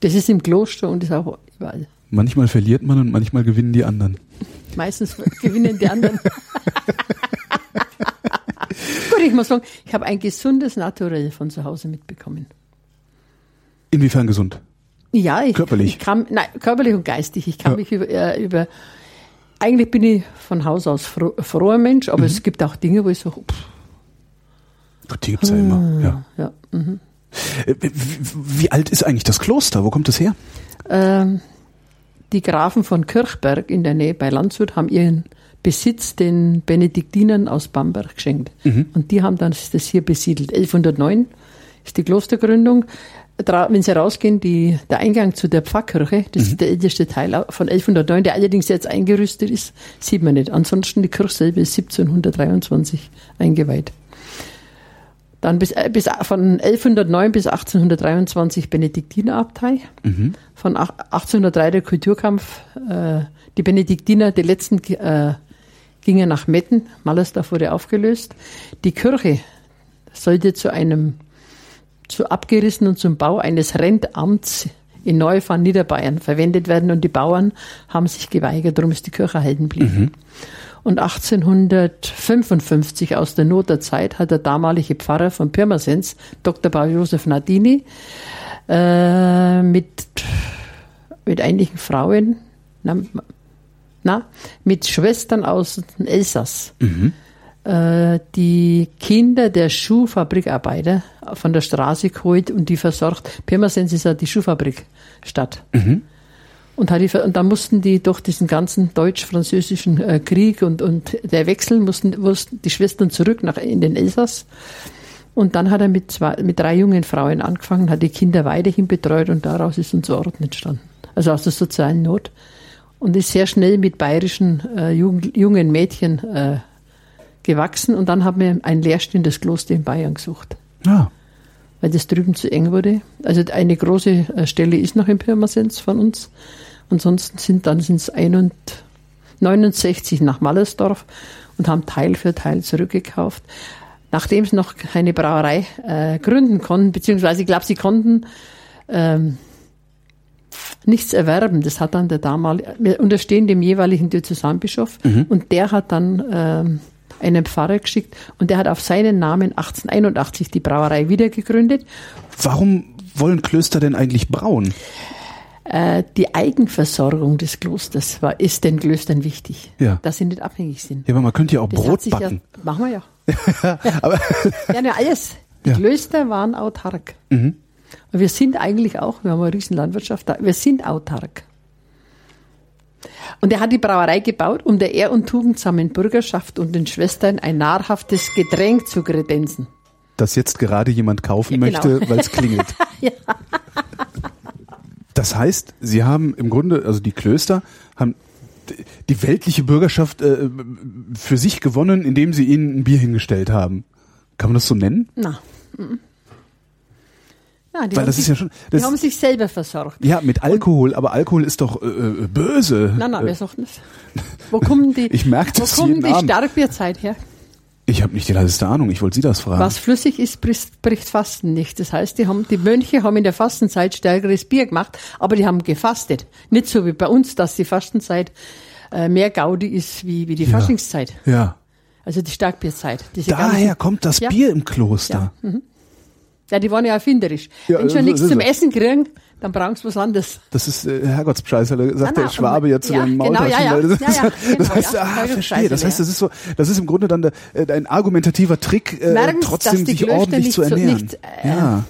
Das ist im Kloster und ist auch überall. Manchmal verliert man und manchmal gewinnen die anderen. Meistens gewinnen die anderen. Gut, ich muss sagen, ich habe ein gesundes Naturell von zu Hause mitbekommen. Inwiefern gesund? Ja, ich, körperlich. Ich kann, nein, körperlich und geistig. Ich kann ja. mich über, äh, über, eigentlich bin ich von Haus aus froh, froher Mensch, aber mhm. es gibt auch Dinge, wo ich so, pff. Gut, die gibt's ja immer, ah, ja. ja mhm. Äh, wie, wie, alt ist eigentlich das Kloster? Wo kommt das her? Ähm, die Grafen von Kirchberg in der Nähe bei Landshut haben ihren Besitz den Benediktinern aus Bamberg geschenkt. Mhm. Und die haben dann das hier besiedelt. 1109 ist die Klostergründung. Wenn Sie rausgehen, die, der Eingang zu der Pfarrkirche, das mhm. ist der älteste Teil von 1109, der allerdings jetzt eingerüstet ist, sieht man nicht. Ansonsten die Kirche selber ist 1723 eingeweiht. Dann bis, äh, bis von 1109 bis 1823 Benediktinerabtei. Mhm. Von 1803 der Kulturkampf. Äh, die Benediktiner, die letzten äh, gingen nach Metten. Mallersdorf wurde aufgelöst. Die Kirche sollte zu einem, zu abgerissen und zum Bau eines Rentamts in Neufahren, Niederbayern verwendet werden und die Bauern haben sich geweigert, darum ist die Kirche erhalten geblieben. Mhm. Und 1855 aus der Not der Zeit hat der damalige Pfarrer von Pirmasens, Dr. Paul Josef Nardini, äh, mit, mit einigen Frauen, na, na, mit Schwestern aus dem Elsass, mhm. Äh, die Kinder der Schuhfabrikarbeiter von der Straße geholt und die versorgt. Pirmasens ist ja die Schuhfabrikstadt. Mhm. Und, hat die, und da mussten die durch diesen ganzen deutsch-französischen äh, Krieg und, und der Wechsel mussten, mussten die Schwestern zurück nach, in den Elsass. Und dann hat er mit, zwei, mit drei jungen Frauen angefangen, hat die Kinder weiterhin betreut und daraus ist unser Orden entstanden. Also aus der sozialen Not. Und ist sehr schnell mit bayerischen äh, jungen, jungen Mädchen äh, gewachsen. Und dann haben wir ein leerstehendes Kloster in Bayern gesucht. Ja. Weil das drüben zu eng wurde. Also eine große äh, Stelle ist noch in Pirmasens von uns. Ansonsten sind dann sind es 69 nach Mallersdorf und haben Teil für Teil zurückgekauft. Nachdem sie noch keine Brauerei äh, gründen konnten, beziehungsweise ich glaube, sie konnten ähm, nichts erwerben. Das hat dann der damalige, wir unterstehen dem jeweiligen Diözesanbischof mhm. und der hat dann ähm, einen Pfarrer geschickt und der hat auf seinen Namen 1881 die Brauerei wieder gegründet. Warum wollen Klöster denn eigentlich brauen? Äh, die Eigenversorgung des Klosters war, ist den Klöstern wichtig, ja. dass sie nicht abhängig sind. Ja, aber man könnte ja auch das Brot backen. Ja, machen wir ja. ja, aber ja, ja, alles. Die ja. Klöster waren autark. Mhm. Und wir sind eigentlich auch, wir haben eine riesen Landwirtschaft da, wir sind autark. Und er hat die Brauerei gebaut, um der ehr- und tugendsamen Bürgerschaft und den Schwestern ein nahrhaftes Getränk zu kredenzen. Das jetzt gerade jemand kaufen ja, genau. möchte, weil es klingelt. ja. Das heißt, sie haben im Grunde, also die Klöster haben die weltliche Bürgerschaft äh, für sich gewonnen, indem sie ihnen ein Bier hingestellt haben. Kann man das so nennen? Na. Ja, Weil das sich, ist ja schon. Das, die haben sich selber versorgt. Ja, mit Alkohol, aber Alkohol ist doch äh, äh böse. Nein, nein, wir sagt nicht. Wo kommen die? ich merke das Wo kommen die Starkbierzeit her? Ich habe nicht die leiseste Ahnung, ich wollte Sie das fragen. Was flüssig ist, bricht Fasten nicht. Das heißt, die, haben, die Mönche haben in der Fastenzeit stärkeres Bier gemacht, aber die haben gefastet. Nicht so wie bei uns, dass die Fastenzeit äh, mehr Gaudi ist wie, wie die ja. Faschingszeit. Ja. Also die Starkbierzeit. Daher ganzen, kommt das ja. Bier im Kloster. Ja. Mhm. Ja, die waren ja erfinderisch. Ja, Wenn schon nichts zum Essen kriegen, dann brauchen sie was anderes. Das ist äh, Herrgottspreisler, sagt na, na, der Schwabe jetzt ja, zu dem Maultaschen. Genau, ja, ja. Das, ja, ja, genau, das heißt, ja, ah, verstehe. Das heißt, das ist so, das ist im Grunde dann der, äh, ein argumentativer Trick, äh, Merken, trotzdem sich Klöster ordentlich zu ernähren. So, nicht, äh, ja.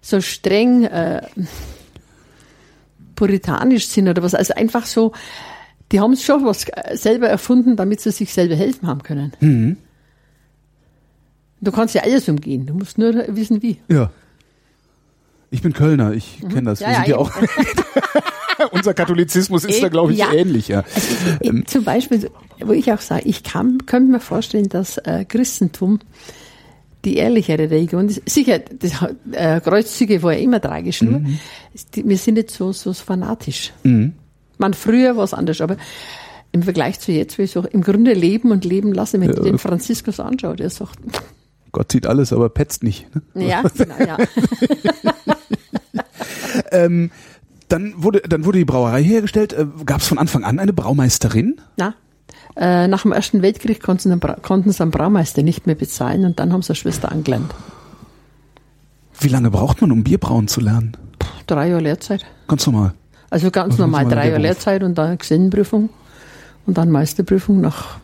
so streng äh, puritanisch sind oder was. Also einfach so, die haben schon was äh, selber erfunden, damit sie sich selber helfen haben können. Mhm. Du kannst ja alles umgehen. Du musst nur wissen, wie. Ja. Ich bin Kölner, ich mhm. kenne das. Ja, Wir sind ja, ja auch. Unser Katholizismus ist da, glaube ich, ja. ähnlich. Ja. Also, ähm. Zum Beispiel, wo ich auch sage, ich kann, könnte mir vorstellen, dass äh, Christentum die ehrlichere Religion ist. Sicher, das, äh, Kreuzzüge war ja immer tragisch, nur mhm. wir sind nicht so, so fanatisch. Mhm. Man, früher war es anders, aber im Vergleich zu jetzt, wie ich so im Grunde leben und leben lassen, wenn ich den Franziskus anschaue, der sagt, Gott sieht alles, aber petzt nicht. Ne? Ja, genau, ja. ähm, dann wurde, dann wurde die Brauerei hergestellt. Äh, Gab es von Anfang an eine Braumeisterin? Na, äh, nach dem Ersten Weltkrieg konnten sie, einen konnten sie einen Braumeister nicht mehr bezahlen und dann haben sie eine Schwester angelernt. Wie lange braucht man, um Bier brauen zu lernen? Puh, drei Jahre Lehrzeit. Ganz normal. Also ganz Was normal, drei Jahre Lehrzeit und dann Gesellenprüfung und dann Meisterprüfung nach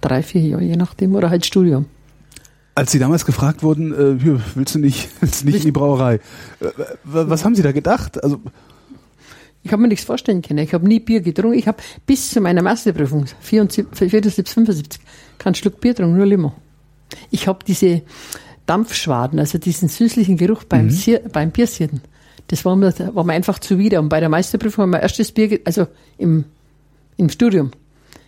drei, vier Jahren, je nachdem, oder halt Studium. Als Sie damals gefragt wurden, äh, willst du nicht, willst du nicht in die Brauerei? Äh, was haben Sie da gedacht? Also ich habe mir nichts vorstellen können. Ich habe nie Bier getrunken. Ich habe bis zu meiner Masterprüfung, 74, 75, kein Schluck Bier getrunken, nur Limo. Ich habe diese Dampfschwaden, also diesen süßlichen Geruch beim, mhm. Sier, beim Biersierten. Das war mir, war mir einfach zuwider. Und bei der Meisterprüfung haben wir erstes Bier, also im, im Studium,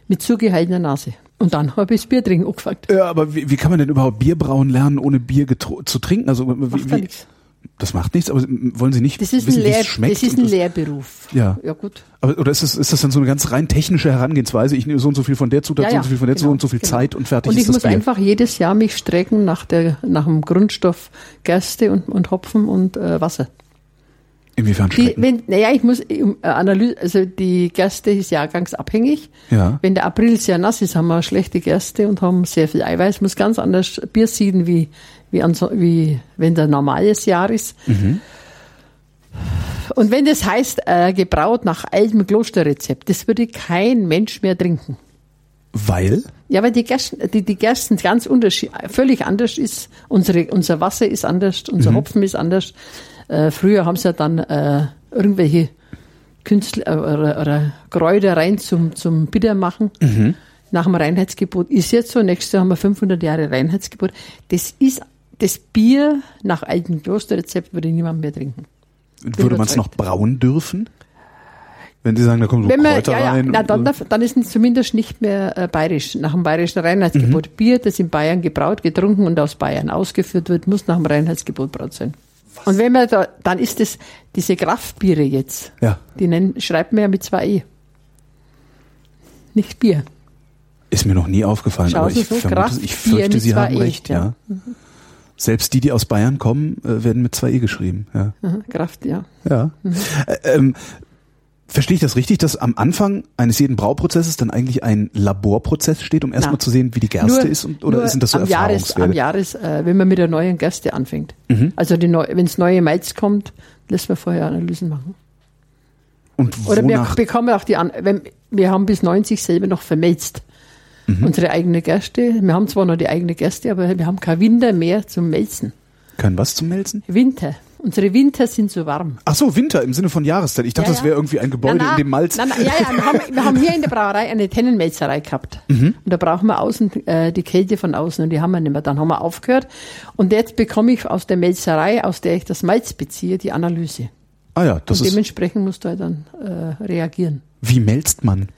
mit zugehaltener Nase. Und dann habe ich das Bier trinken angefangen. Ja, aber wie, wie kann man denn überhaupt Bier brauen lernen, ohne Bier zu trinken? Also wie, wie, das macht nichts, aber wollen Sie nicht das ist wissen, ein Lehr schmeckt? Das ist ein Lehrberuf. Ja. Ja, gut. Aber, oder ist das, ist das dann so eine ganz rein technische Herangehensweise? Ich nehme so und so viel von der Zutat, ja, ja. so und so viel von der genau, so und so viel genau. Zeit und fertig und das ich muss einfach jedes Jahr mich strecken nach der, nach dem Grundstoff Gerste und, und Hopfen und äh, Wasser. Inwiefern wenn, Naja, ich muss äh, Analyse, also die Gerste ist jahrgangsabhängig. Ja. Wenn der April sehr nass ist, haben wir schlechte Gerste und haben sehr viel Eiweiß. Muss ganz anders Bier sieden, wie, wie, an, wie wenn der normales Jahr ist. Mhm. Und wenn das heißt, äh, gebraut nach altem Klosterrezept, das würde kein Mensch mehr trinken. Weil? Ja, weil die Gersten, die, die Gersten ganz unterschiedlich, völlig anders ist. Unsere, unser Wasser ist anders, unser mhm. Hopfen ist anders. Äh, früher haben sie ja dann äh, irgendwelche Künstler äh, oder, oder Kräuter rein zum, zum Bitter machen. Mhm. Nach dem Reinheitsgebot ist jetzt so. Nächstes Jahr haben wir 500 Jahre Reinheitsgebot. Das ist das Bier nach altem Klosterrezept würde niemand mehr trinken. Würde man es noch brauen dürfen? Wenn Sie sagen, da kommen so Wenn man, Kräuter ja, ja, rein. Na, dann, dann ist es zumindest nicht mehr äh, bayerisch. Nach dem bayerischen Reinheitsgebot. Mhm. Bier, das in Bayern gebraut, getrunken und aus Bayern ausgeführt wird, muss nach dem Reinheitsgebot braut sein. Und wenn man da, dann ist es diese Kraftbiere jetzt. Ja. Die nennen, schreibt man ja mit zwei E. Nicht Bier. Ist mir noch nie aufgefallen, Schau aber ich, so, vermute, ich fürchte, Sie haben e, recht, ja. ja. Mhm. Selbst die, die aus Bayern kommen, äh, werden mit zwei E geschrieben. Ja. Aha, Kraft, ja. Ja. Mhm. Äh, ähm, Verstehe ich das richtig, dass am Anfang eines jeden Brauprozesses dann eigentlich ein Laborprozess steht, um erstmal zu sehen, wie die Gerste nur, ist? Und, oder sind das so am Jahres, am Jahres, äh, wenn man mit der neuen Gerste anfängt. Mhm. Also neu, wenn es neue Malz kommt, lässt man vorher Analysen machen. Und Oder wir bekommen auch die, An wenn, wir haben bis 90 selber noch vermelzt. Mhm. Unsere eigene Gerste. Wir haben zwar noch die eigene Gerste, aber wir haben kein Winter mehr zum Melzen. Kein was zum Melzen? Winter. Unsere Winter sind so warm. Ach so, Winter im Sinne von Jahreszeit. Ich dachte, ja, ja. das wäre irgendwie ein Gebäude, na, na, in dem Malz. Na, ja, ja, wir haben, wir haben hier in der Brauerei eine Tennenmelzerei gehabt. Mhm. Und da brauchen wir außen äh, die Kälte von außen und die haben wir nicht mehr. Dann haben wir aufgehört. Und jetzt bekomme ich aus der Melzerei, aus der ich das Malz beziehe, die Analyse. Ah ja, das und ist. Dementsprechend musst du halt dann äh, reagieren. Wie melzt man?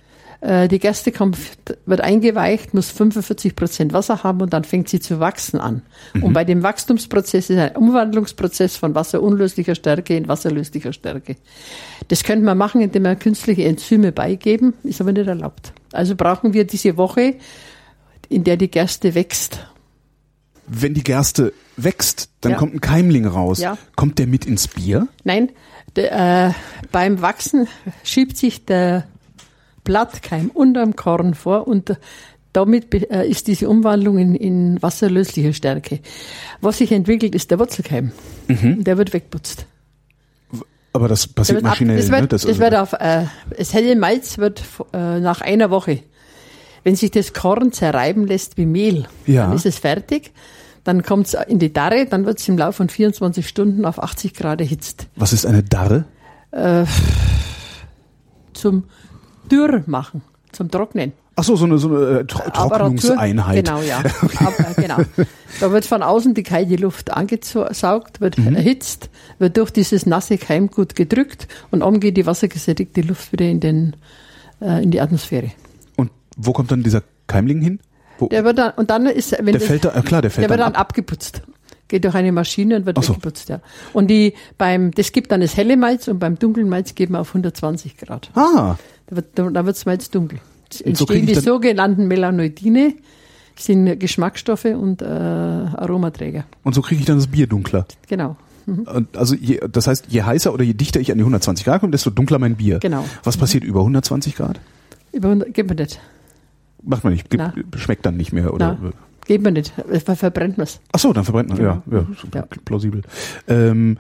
Äh, die Gerste kommt, wird eingeweicht, muss 45 Prozent Wasser haben und dann fängt sie zu wachsen an. Mhm. Und bei dem Wachstumsprozess ist ein Umwandlungsprozess von wasserunlöslicher Stärke in wasserlöslicher Stärke. Das könnte man machen, indem wir künstliche Enzyme beigeben, ist aber nicht erlaubt. Also brauchen wir diese Woche, in der die Gerste wächst. Wenn die Gerste wächst, dann ja. kommt ein Keimling raus. Ja. Kommt der mit ins Bier? Nein, de, äh, beim Wachsen schiebt sich der Blattkeim unterm Korn vor und damit äh, ist diese Umwandlung in, in wasserlösliche Stärke. Was sich entwickelt, ist der Wurzelkeim. Mhm. Der wird wegputzt. Aber das passiert maschinell. Ab, das wird, ne? das, das wird auf, äh, das helle Malz wird äh, nach einer Woche, wenn sich das Korn zerreiben lässt wie Mehl, ja. dann ist es fertig. Dann kommt es in die Darre, dann wird es im Laufe von 24 Stunden auf 80 Grad erhitzt. Was ist eine Darre? Äh, zum dürr machen, zum Trocknen. Ach so, so eine, so eine äh, Tro Trocknungseinheit. Genau, ja. Aber, genau. Da wird von außen die kalte Luft angesaugt, wird mhm. erhitzt, wird durch dieses nasse Keimgut gedrückt und oben geht die wassergesättigte Luft wieder in, den, äh, in die Atmosphäre. Und wo kommt dann dieser Keimling hin? Wo? Der wird dann, und dann ist, wenn der das, fällt da, äh, klar, der fällt der wird dann, ab. abgeputzt geht durch eine Maschine und wird so. weggeputzt, ja. Und die beim, das gibt dann das helle Malz und beim dunklen Malz geben wir auf 120 Grad. Ah. Da wird, da wird das Malz dunkel entstehen so die sogenannten Melanoidine, sind Geschmacksstoffe und äh, Aromaträger. Und so kriege ich dann das Bier dunkler. Genau. Mhm. Also je, das heißt, je heißer oder je dichter ich an die 120 Grad komme, desto dunkler mein Bier. Genau. Was passiert mhm. über 120 Grad? Über 100, geht man nicht. Macht man nicht, gibt, schmeckt dann nicht mehr oder? Na, geht man nicht, verbrennt man es. Ach so, dann verbrennt man, ja, ja, ja, plausibel. Ähm,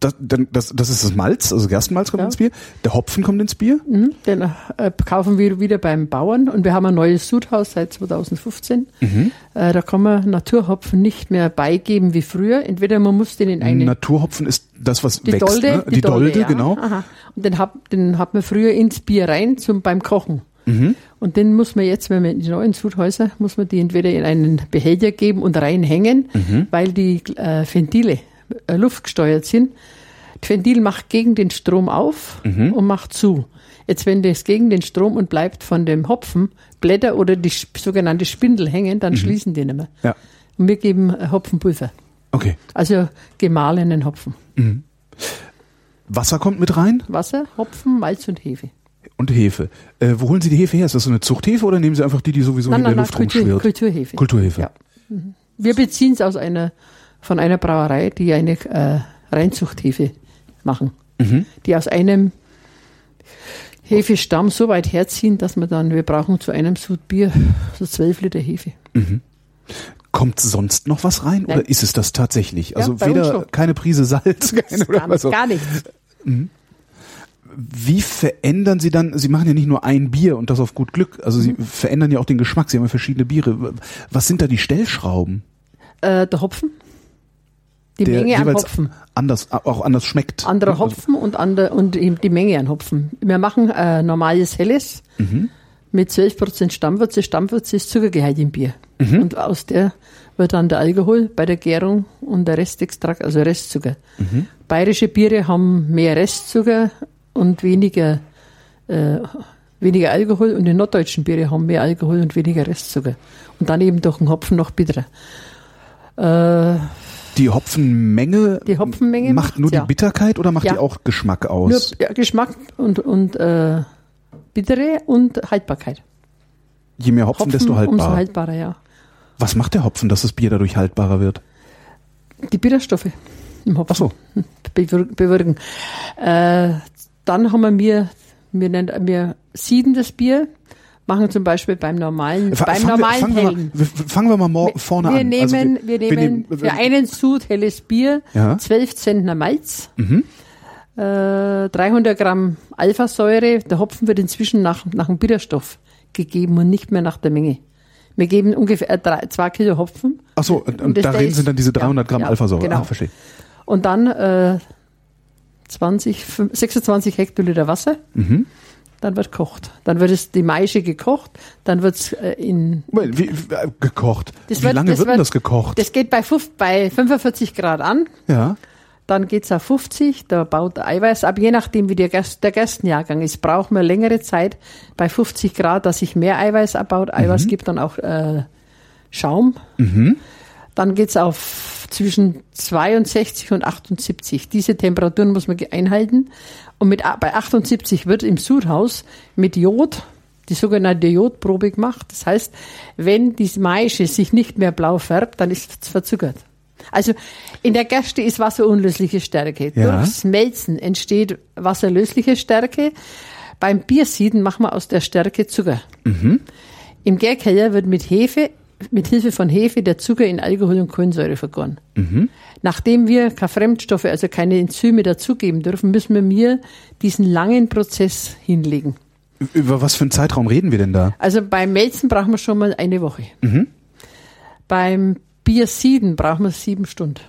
das, das, das ist das Malz, also Gerstenmalz kommt ja. ins Bier. Der Hopfen kommt ins Bier. Mhm, den äh, kaufen wir wieder beim Bauern und wir haben ein neues Sudhaus seit 2015. Mhm. Äh, da kann man Naturhopfen nicht mehr beigeben wie früher. Entweder man muss den in eine... Naturhopfen ist das, was die wächst, Dolde, ne? Die, die Dolde, Dolde ja. genau. Aha. Und den hat, den hat man früher ins Bier rein zum, beim Kochen. Mhm. Und den muss man jetzt, wenn man in die neuen Sudhäuser, muss man die entweder in einen Behälter geben und reinhängen, mhm. weil die äh, Ventile äh, luftgesteuert sind. Ventil macht gegen den Strom auf mhm. und macht zu. Jetzt, wenn das gegen den Strom und bleibt von dem Hopfen Blätter oder die sogenannte Spindel hängen, dann mhm. schließen die nicht mehr. Ja. Und wir geben äh, Hopfenpulver. Okay. Also gemahlenen Hopfen. Mhm. Wasser kommt mit rein? Wasser, Hopfen, Malz und Hefe. Und Hefe. Äh, wo holen Sie die Hefe her? Ist das so eine Zuchthefe oder nehmen Sie einfach die, die sowieso nein, in der nein, Luft Kultur, rumschwirrt? Kulturhefe. Kulturhefe. Ja. Mhm. Wir beziehen es aus einer, von einer Brauerei, die eine äh, Reinzuchthefe machen, mhm. die aus einem Hefestamm so weit herziehen, dass wir dann, wir brauchen zu einem Sud Bier so zwölf Liter Hefe. Mhm. Kommt sonst noch was rein Nein. oder ist es das tatsächlich? Also ja, weder keine Prise Salz, keine oder gar, was auch. gar nichts. Mhm. Wie verändern Sie dann, Sie machen ja nicht nur ein Bier und das auf gut Glück, also Sie mhm. verändern ja auch den Geschmack, Sie haben ja verschiedene Biere. Was sind da die Stellschrauben? Äh, der Hopfen. Die der Menge an Hopfen. Anders, auch anders schmeckt. Andere Hopfen und, andere, und die Menge an Hopfen. Wir machen äh, normales Helles mhm. mit 12% Stammwürze. Stammwürze ist Zuckergehalt im Bier. Mhm. Und aus der wird dann der Alkohol bei der Gärung und der Restextrakt, also Restzucker. Mhm. Bayerische Biere haben mehr Restzucker und weniger, äh, weniger Alkohol und die norddeutschen Biere haben mehr Alkohol und weniger Restzucker. Und dann eben durch den Hopfen noch bitterer. Äh, die Hopfenmenge, die Hopfenmenge macht nur ja. die Bitterkeit oder macht ja. die auch Geschmack aus? Nur ja, Geschmack und, und äh, Bittere und Haltbarkeit. Je mehr Hopfen, Hopfen desto haltbarer. Umso haltbarer, ja. Was macht der Hopfen, dass das Bier dadurch haltbarer wird? Die Bitterstoffe im Hopfen. Ach so. Bewirken. Äh, dann haben wir, wir, nennen, wir sieden das Bier machen zum Beispiel beim normalen, F beim normalen fangen Hellen. Wir mal, fangen wir mal vorne wir an. Nehmen, also wir, wir, nehmen wir, für einen Sud helles Bier ja. 12 Zentner Malz, mhm. äh, 300 Gramm Alphasäure. Der Hopfen wird inzwischen nach, nach dem Bitterstoff gegeben und nicht mehr nach der Menge. Wir geben ungefähr drei, zwei Kilo Hopfen. Ach so, und, und darin sind dann diese 300 Gramm ja, Alphasäure. Genau. Ah, verstehe. Und dann äh, 20, 26 Hektoliter Wasser. Mhm dann wird gekocht. Dann wird es die Maische gekocht, dann wird es äh, in. Wie, wie, äh, gekocht? Das wie wird, lange wird, wird das gekocht? Das geht bei, bei 45 Grad an. Ja. Dann geht's auf 50, da baut der Eiweiß ab. Je nachdem, wie der, Gerst, der Gerstenjahrgang ist, braucht man längere Zeit bei 50 Grad, dass sich mehr Eiweiß abbaut. Eiweiß mhm. gibt dann auch äh, Schaum. Mhm. Dann geht's auf zwischen 62 und 78. Diese Temperaturen muss man einhalten. Und mit, bei 78 wird im Sudhaus mit Jod die sogenannte Jodprobe gemacht. Das heißt, wenn die Maische sich nicht mehr blau färbt, dann ist es verzuckert. Also in der Gerste ist wasserunlösliche Stärke. Ja. Durchs Melzen entsteht wasserlösliche Stärke. Beim Biersieden machen wir aus der Stärke Zucker. Mhm. Im Gärkeller wird mit Hefe mit Hilfe von Hefe der Zucker in Alkohol und Kohlensäure vergoren. Mhm. Nachdem wir keine Fremdstoffe, also keine Enzyme dazugeben dürfen, müssen wir mir diesen langen Prozess hinlegen. Über was für einen Zeitraum reden wir denn da? Also beim Melzen brauchen wir schon mal eine Woche. Mhm. Beim Biersieden brauchen wir sieben Stunden.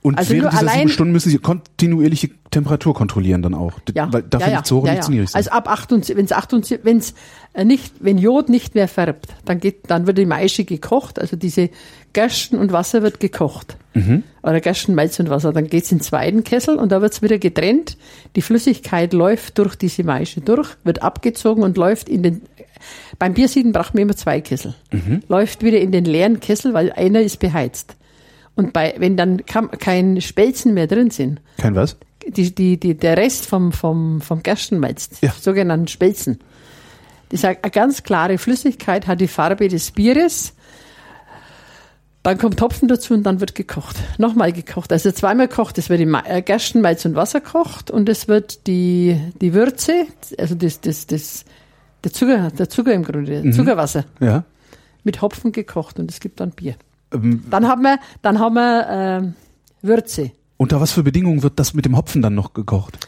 Und also während dieser sieben Stunden müssen Sie kontinuierliche Temperatur kontrollieren dann auch, ja, weil dafür ja, ja, nicht so hoch, ja, nicht zu niedrig Also ab 78, wenn es 78, wenn's äh, nicht, wenn Jod nicht mehr färbt, dann geht, dann wird die Maische gekocht, also diese Gersten und Wasser wird gekocht. Mhm. Oder Gersten, Malz und Wasser. Dann geht's in den zweiten Kessel und da wird's wieder getrennt. Die Flüssigkeit läuft durch diese Maische durch, wird abgezogen und läuft in den, beim Biersieden braucht man immer zwei Kessel. Mhm. Läuft wieder in den leeren Kessel, weil einer ist beheizt. Und bei, wenn dann kein Spelzen mehr drin sind. Kein was? Die, die, die, der Rest vom, vom, vom Gerstenmalz, ja. sogenannten Spelzen. Das ist eine ganz klare Flüssigkeit, hat die Farbe des Bieres. Dann kommt Hopfen dazu und dann wird gekocht. Nochmal gekocht. Also zweimal kocht. Es wird die äh, Gerstenmalz und Wasser kocht und es wird die, die Würze, also das, das, das, der Zucker, der Zucker im Grunde, mhm. Zuckerwasser. Ja. Mit Hopfen gekocht und es gibt dann Bier. Ähm, dann haben wir, dann haben wir äh, Würze. Unter was für Bedingungen wird das mit dem Hopfen dann noch gekocht?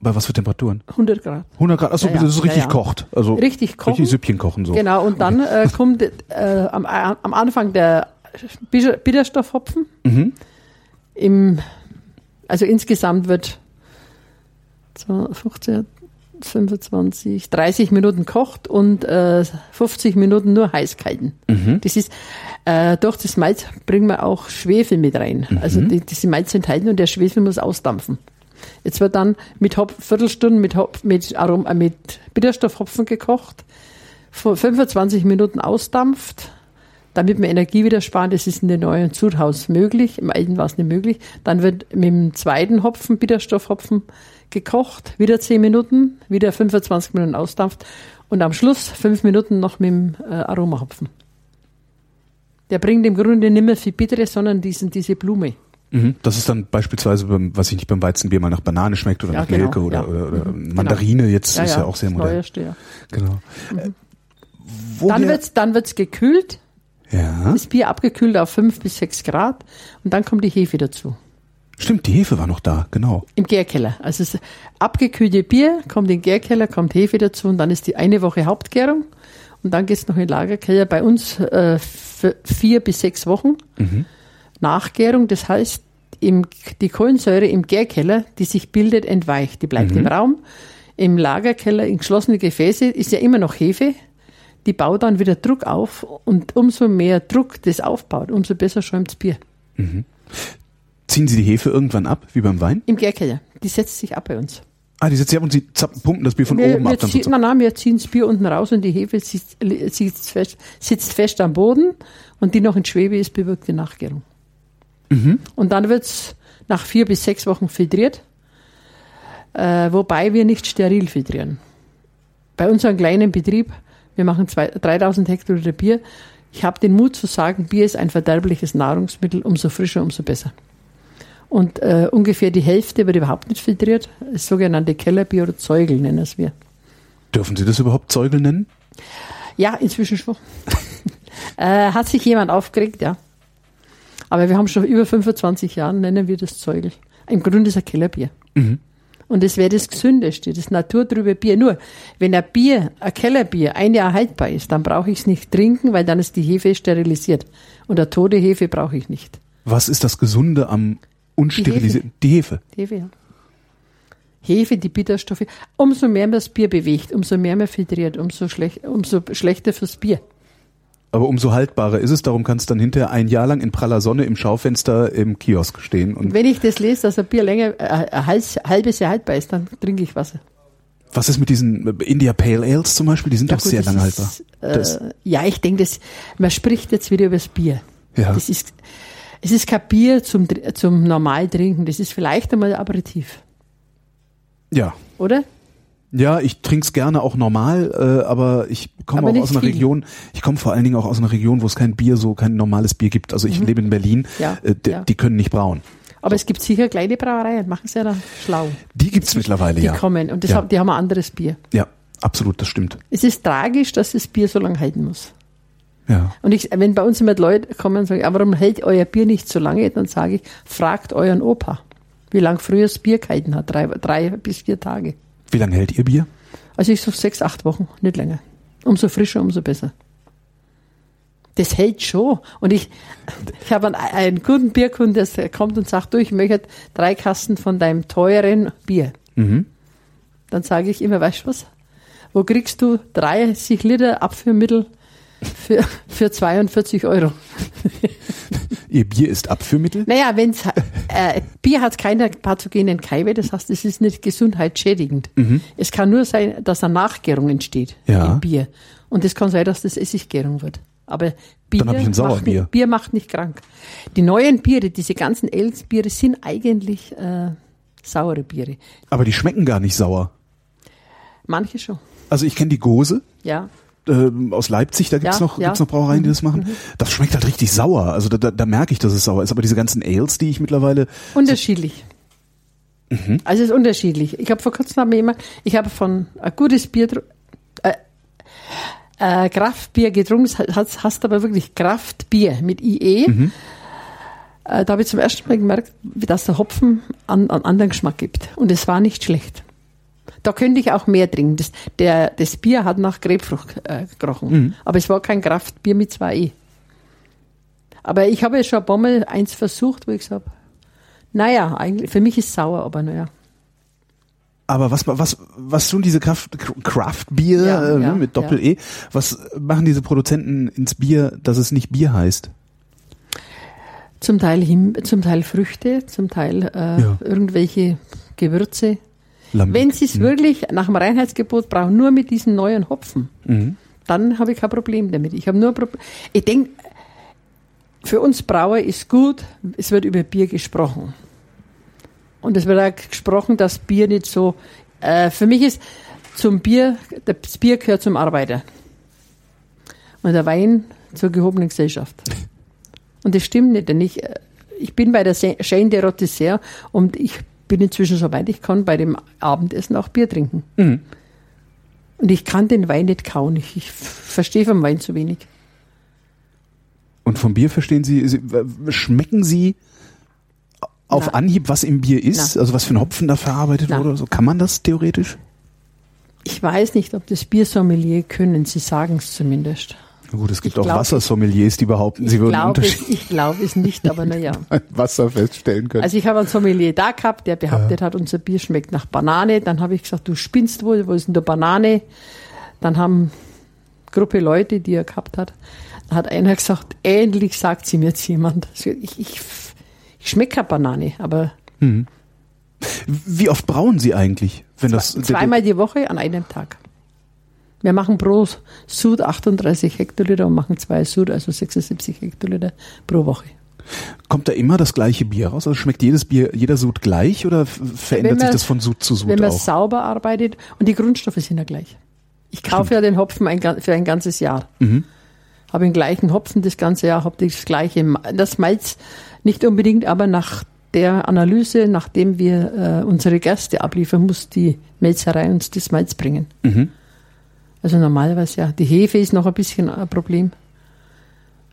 Bei was für Temperaturen? 100 Grad. 100 Grad, achso, ja, das ist richtig ja, kocht. Also richtig kochen. Richtig Süppchen kochen so. Genau, und dann okay. äh, kommt äh, am, am Anfang der Bitterstoffhopfen. Mhm. Im, also insgesamt wird 15, 25, 30 Minuten kocht und äh, 50 Minuten nur heiß kalten. Mhm. Das ist, äh, durch das Malz bringen wir auch Schwefel mit rein. Mhm. Also die, diese Malz enthalten und der Schwefel muss ausdampfen. Jetzt wird dann mit Hop Viertelstunden mit, Hop mit, Arom äh, mit Bitterstoffhopfen gekocht, 25 Minuten ausdampft, damit wir Energie wieder sparen. Das ist in dem neuen Zuthaus möglich, im alten war es nicht möglich. Dann wird mit dem zweiten Hopfen, Bitterstoffhopfen, gekocht, wieder 10 Minuten, wieder 25 Minuten ausdampft und am Schluss 5 Minuten noch mit dem äh, Aromahopfen. Der bringt im Grunde nicht mehr viel Bittere, sondern diesen, diese Blume. Mhm. Das ist dann beispielsweise, beim, was ich nicht beim Weizenbier mal nach Banane schmeckt oder ja, nach genau, Nelke oder, ja. oder, oder mhm, genau. Mandarine jetzt ja, ist ja, auch sehr modern. Neueste, ja. Genau. Mhm. Äh, dann wird's, dann wird's gekühlt. Ja. Das Bier abgekühlt auf 5 bis 6 Grad und dann kommt die Hefe dazu. Stimmt, die Hefe war noch da, genau. Im Gärkeller. Also das abgekühlte Bier kommt in den Gärkeller, kommt Hefe dazu und dann ist die eine Woche Hauptgärung und dann geht es noch in den Lagerkeller. Bei uns äh, vier bis sechs Wochen mhm. Nachgärung. Das heißt, im, die Kohlensäure im Gärkeller, die sich bildet, entweicht. Die bleibt mhm. im Raum. Im Lagerkeller, in geschlossene Gefäße, ist ja immer noch Hefe. Die baut dann wieder Druck auf und umso mehr Druck das aufbaut, umso besser schäumt das Bier. Mhm. Ziehen Sie die Hefe irgendwann ab, wie beim Wein? Im Gärkeller. Die setzt sich ab bei uns. Ah, die setzt sich ab und Sie pumpen das Bier von wir, oben wir ab. Dann zieh, nein, nein, wir ziehen das Bier unten raus und die Hefe sitzt, sitzt, fest, sitzt fest am Boden und die noch in Schwebe ist, bewirkt die Nachgärung. Mhm. Und dann wird es nach vier bis sechs Wochen filtriert, äh, wobei wir nicht steril filtrieren. Bei unserem kleinen Betrieb, wir machen zwei, 3000 Hektoliter Bier, ich habe den Mut zu sagen, Bier ist ein verderbliches Nahrungsmittel, umso frischer, umso besser. Und äh, ungefähr die Hälfte wird überhaupt nicht filtriert. Das sogenannte Kellerbier oder Zeugel nennen es wir. Dürfen Sie das überhaupt Zeugel nennen? Ja, inzwischen schon. äh, hat sich jemand aufgeregt, ja. Aber wir haben schon über 25 Jahre, nennen wir das Zeugel. Im Grunde ist ein Kellerbier. Mhm. Und das wäre das gesündeste, das naturtrübe Bier. Nur, wenn ein Bier, ein Kellerbier, ein Jahr haltbar ist, dann brauche ich es nicht trinken, weil dann ist die Hefe sterilisiert. Und eine tote Hefe brauche ich nicht. Was ist das Gesunde am unsterilisiert. Die Hefe. Die Hefe, ja. Hefe, die Bitterstoffe. Umso mehr man das Bier bewegt, umso mehr man filtriert, umso, schlecht, umso schlechter fürs Bier. Aber umso haltbarer ist es, darum kannst du dann hinterher ein Jahr lang in praller Sonne im Schaufenster im Kiosk stehen. Und Wenn ich das lese, dass ein Bier länger, äh, ein halbes Jahr haltbar ist, dann trinke ich Wasser. Was ist mit diesen äh, India Pale Ales zum Beispiel? Die sind ja, doch gut, sehr lange haltbar. Äh, ja, ich denke, man spricht jetzt wieder über das Bier. Ja. Das ist, es ist kein Bier zum, zum normal trinken, das ist vielleicht einmal Aperitif. Ja. Oder? Ja, ich trinke es gerne auch normal, äh, aber ich komme auch aus einer viel. Region, ich komme vor allen Dingen auch aus einer Region, wo es kein Bier, so kein normales Bier gibt. Also ich mhm. lebe in Berlin, ja, äh, ja. die können nicht brauen. Aber so. es gibt sicher kleine Brauereien, machen sie ja da schlau. Die gibt's mittlerweile, die ja. Die kommen und ja. haben, die haben ein anderes Bier. Ja, absolut, das stimmt. Es ist tragisch, dass das Bier so lange halten muss. Ja. Und ich, wenn bei uns immer Leute kommen und sagen, warum hält euer Bier nicht so lange, dann sage ich, fragt euren Opa, wie lange früher das Bier gehalten hat, drei, drei bis vier Tage. Wie lange hält ihr Bier? Also ich so sechs, acht Wochen, nicht länger. Umso frischer, umso besser. das hält schon. Und ich, ich habe einen, einen guten Bierkunden, der kommt und sagt, du, ich möchte drei Kasten von deinem teuren Bier. Mhm. Dann sage ich immer, weißt du was? Wo kriegst du 30 Liter Abführmittel für, für 42 Euro? Ihr Bier ist Abführmittel? Naja, wenn's, äh, Bier hat keine pathogenen Keime, das heißt, es ist nicht gesundheitsschädigend. Mhm. Es kann nur sein, dass eine Nachgärung entsteht ja. im Bier. Und es kann sein, dass das Essiggärung wird. Aber Bier. Macht, Bier macht nicht krank. Die neuen Biere, diese ganzen Els-Biere sind eigentlich äh, saure Biere. Aber die schmecken gar nicht sauer. Manche schon. Also ich kenne die Gose. Ja. Äh, aus Leipzig, da gibt's ja, noch, ja. gibt's noch Brauereien, die das machen. Mhm. Das schmeckt halt richtig sauer. Also da, da, da merke ich, dass es sauer ist. Aber diese ganzen Ales, die ich mittlerweile. Unterschiedlich. So mhm. Also es ist unterschiedlich. Ich habe vor kurzem haben jemand, ich habe von ein gutes Bier, äh, äh, Kraftbier getrunken, hast, hast aber wirklich Kraftbier mit IE. Mhm. Äh, da habe ich zum ersten Mal gemerkt, dass der Hopfen einen, einen anderen Geschmack gibt. Und es war nicht schlecht. Da könnte ich auch mehr trinken. Das, der, das Bier hat nach Grapefrucht äh, gerochen. Mhm. Aber es war kein Kraftbier mit 2E. Aber ich habe ja schon ein paar Mal eins versucht, wo ich gesagt habe, naja, eigentlich, für mich ist es sauer, aber naja. Aber was, was, was tun diese Kraft, Craft-Bier ja, äh, ja, mit Doppel-E? Ja. Was machen diese Produzenten ins Bier, dass es nicht Bier heißt? Zum Teil, zum Teil Früchte, zum Teil äh, irgendwelche Gewürze. Lambic. Wenn sie es mhm. wirklich nach dem Reinheitsgebot brauchen, nur mit diesen neuen Hopfen, mhm. dann habe ich kein Problem damit. Ich habe nur Pro Ich denke, für uns Brauer ist gut, es wird über Bier gesprochen. Und es wird auch gesprochen, dass Bier nicht so. Äh, für mich ist zum Bier, das Bier gehört zum Arbeiter. Und der Wein zur gehobenen Gesellschaft. Und das stimmt nicht, denn ich, äh, ich bin bei der Chaîne de Rotisseur und ich bin inzwischen so weit, ich kann bei dem Abendessen auch Bier trinken. Mhm. Und ich kann den Wein nicht kauen. Ich, ich verstehe vom Wein zu wenig. Und vom Bier verstehen Sie, Sie schmecken Sie auf Nein. Anhieb, was im Bier ist? Nein. Also was für ein Hopfen da verarbeitet Nein. wurde oder so? Kann man das theoretisch? Ich weiß nicht, ob das Biersommelier können. Sie sagen es zumindest. Gut, es gibt ich auch glaub, Wassersommeliers, die behaupten, sie würden Unterschied. Ich glaube es nicht, aber naja. Wasser feststellen können. Also ich habe einen Sommelier da gehabt, der behauptet ja. hat, unser Bier schmeckt nach Banane. Dann habe ich gesagt, du spinnst wohl, wo ist denn der Banane? Dann haben Gruppe Leute, die er gehabt hat, hat einer gesagt, ähnlich sagt sie mir jetzt jemand. Also ich, ich, ich schmecke Banane, aber. Mhm. Wie oft brauen Sie eigentlich? Wenn das, zweimal die Woche an einem Tag. Wir machen pro Sud 38 Hektoliter und machen zwei Sud, also 76 Hektoliter pro Woche. Kommt da immer das gleiche Bier raus? Also schmeckt jedes Bier, jeder Sud gleich oder verändert man, sich das von Sud zu Sud Wenn man auch? sauber arbeitet und die Grundstoffe sind ja gleich. Ich kaufe Stimmt. ja den Hopfen ein, für ein ganzes Jahr. Mhm. Habe den gleichen Hopfen das ganze Jahr, habe das gleiche, das Malz nicht unbedingt, aber nach der Analyse, nachdem wir äh, unsere Gerste abliefern, muss die Melzerei uns das Malz bringen. Mhm. Also normalerweise ja. Die Hefe ist noch ein bisschen ein Problem,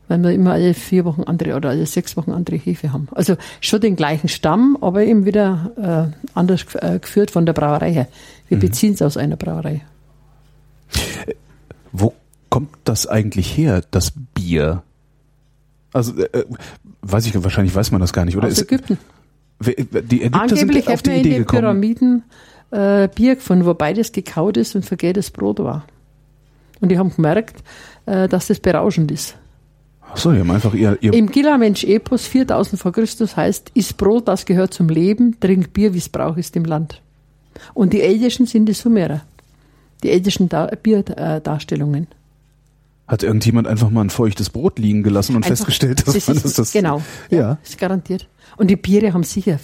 weil wir immer alle vier Wochen andere oder alle sechs Wochen andere Hefe haben. Also schon den gleichen Stamm, aber eben wieder äh, anders äh, geführt von der Brauerei her. Wir mhm. beziehen es aus einer Brauerei. Wo kommt das eigentlich her, das Bier? Also, äh, weiß ich, wahrscheinlich weiß man das gar nicht, oder? Aus Ägypten. Die Ägypter Angeblich sind auf die Idee in den gekommen. Pyramiden äh, Bier gefunden, wo beides gekaut ist und vergehtes Brot war. Und die haben gemerkt, äh, dass das berauschend ist. Ach so, die haben einfach ihr, ihr Im Gilamensch-Epos 4000 vor Christus heißt, isst Brot, das gehört zum Leben, trink Bier, wie es Brauch ist im Land. Und die Ältesten sind die Sumerer. Die ältesten da Bierdarstellungen. Hat irgendjemand einfach mal ein feuchtes Brot liegen gelassen und einfach, festgestellt, dass das man ist, das, das Genau. Ja, ja. Ist garantiert. Und die Biere haben sicher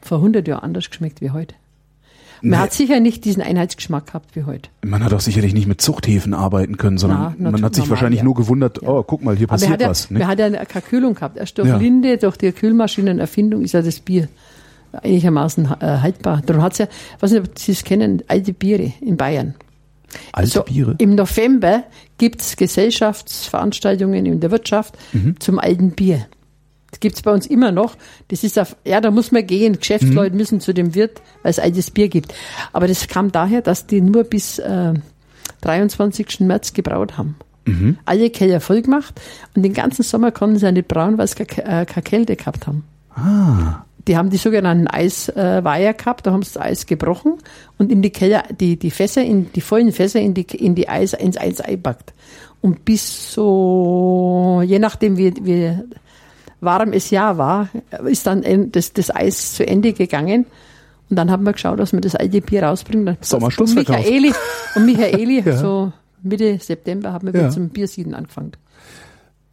vor 100 Jahren anders geschmeckt wie heute. Man nee. hat sicher nicht diesen Einheitsgeschmack gehabt wie heute. Man hat auch sicherlich nicht mit Zuchthäfen arbeiten können, sondern Na, man hat sich wahrscheinlich ja. nur gewundert, ja. oh, guck mal, hier passiert ja, was. Ne? Man hat ja keine Kühlung gehabt. Erst durch Linde, durch die Kühlmaschinenerfindung ist ja das Bier einigermaßen äh, haltbar. Darum hat's ja, was nicht, ob Sie es kennen, alte Biere in Bayern. Alte also, Biere? Im November gibt es Gesellschaftsveranstaltungen in der Wirtschaft mhm. zum alten Bier. Das gibt es bei uns immer noch. Das ist auf, ja, da muss man gehen. Geschäftsleute mhm. müssen zu dem Wirt, weil es altes Bier gibt. Aber das kam daher, dass die nur bis äh, 23. März gebraut haben. Mhm. Alle Keller voll gemacht und den ganzen Sommer konnten sie ja nicht brauen, weil sie keine, äh, Kälte gehabt haben. Ah. Die haben die sogenannten Eisweiher gehabt, da haben sie das Eis gebrochen und in die Keller, die, die Fässer, in die vollen Fässer in die, in die Eis, ins Eis eingepackt. Und bis so, je nachdem wie, wie warm es Jahr war, ist dann das, das Eis zu Ende gegangen. Und dann haben wir geschaut, dass wir das alte Bier rausbringen. Sommerschlussverkauf. Und Michaeli, und Michaeli ja. so Mitte September haben wir ja. mit zum Biersieden angefangen.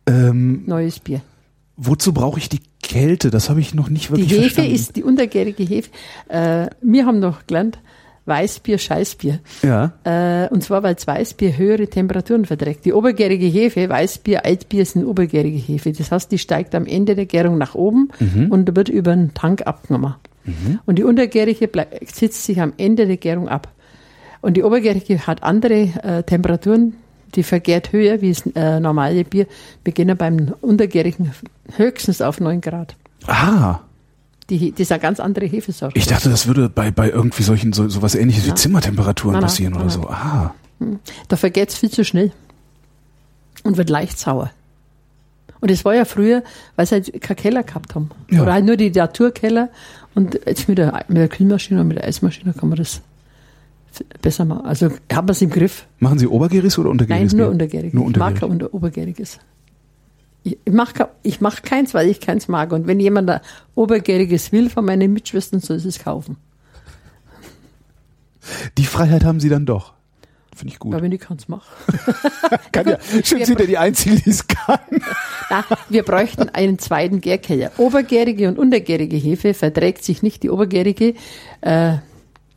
Ähm, Neues Bier. Wozu brauche ich die Kälte? Das habe ich noch nicht wirklich Die Hefe verstanden. ist die untergärige Hefe. Äh, wir haben noch gelernt, Weißbier, Scheißbier. Ja. Äh, und zwar, weil Weißbier höhere Temperaturen verträgt. Die obergärige Hefe, Weißbier, Altbier sind obergärige Hefe. Das heißt, die steigt am Ende der Gärung nach oben mhm. und wird über den Tank abgenommen. Mhm. Und die untergärige sitzt sich am Ende der Gärung ab. Und die obergärige hat andere äh, Temperaturen, die vergärt höher wie das äh, normale Bier. Wir gehen beim untergärigen höchstens auf 9 Grad. Ah. Die, das ist eine ganz andere Hefesorte. Ich dachte, das würde bei, bei irgendwie solchen, so, so was ähnliches wie Zimmertemperaturen nein, passieren nein, oder so. Ah. Hm. Da vergeht es viel zu schnell und wird leicht sauer. Und das war ja früher, weil sie halt keine Keller gehabt haben. Ja. Oder halt nur die Naturkeller. Und jetzt mit der, mit der Kühlmaschine und mit der Eismaschine kann man das besser machen. Also haben wir es im Griff. Machen Sie obergäriges oder untergäriges? Nein, nur untergäriges. Nur untergärig. Ich mag kein obergäriges. Ich mache ich mach keins, weil ich keins mag. Und wenn jemand ein Obergäriges will von meinen Mitschwestern, soll sie es kaufen. Die Freiheit haben Sie dann doch. Finde ich gut. Ja, wenn ich kann es machen. kann ja. Schön sind ja die Einzigen, die es kann. Na, wir bräuchten einen zweiten Gärkeller. Obergärige und untergärige Hefe verträgt sich nicht. Die obergärige äh,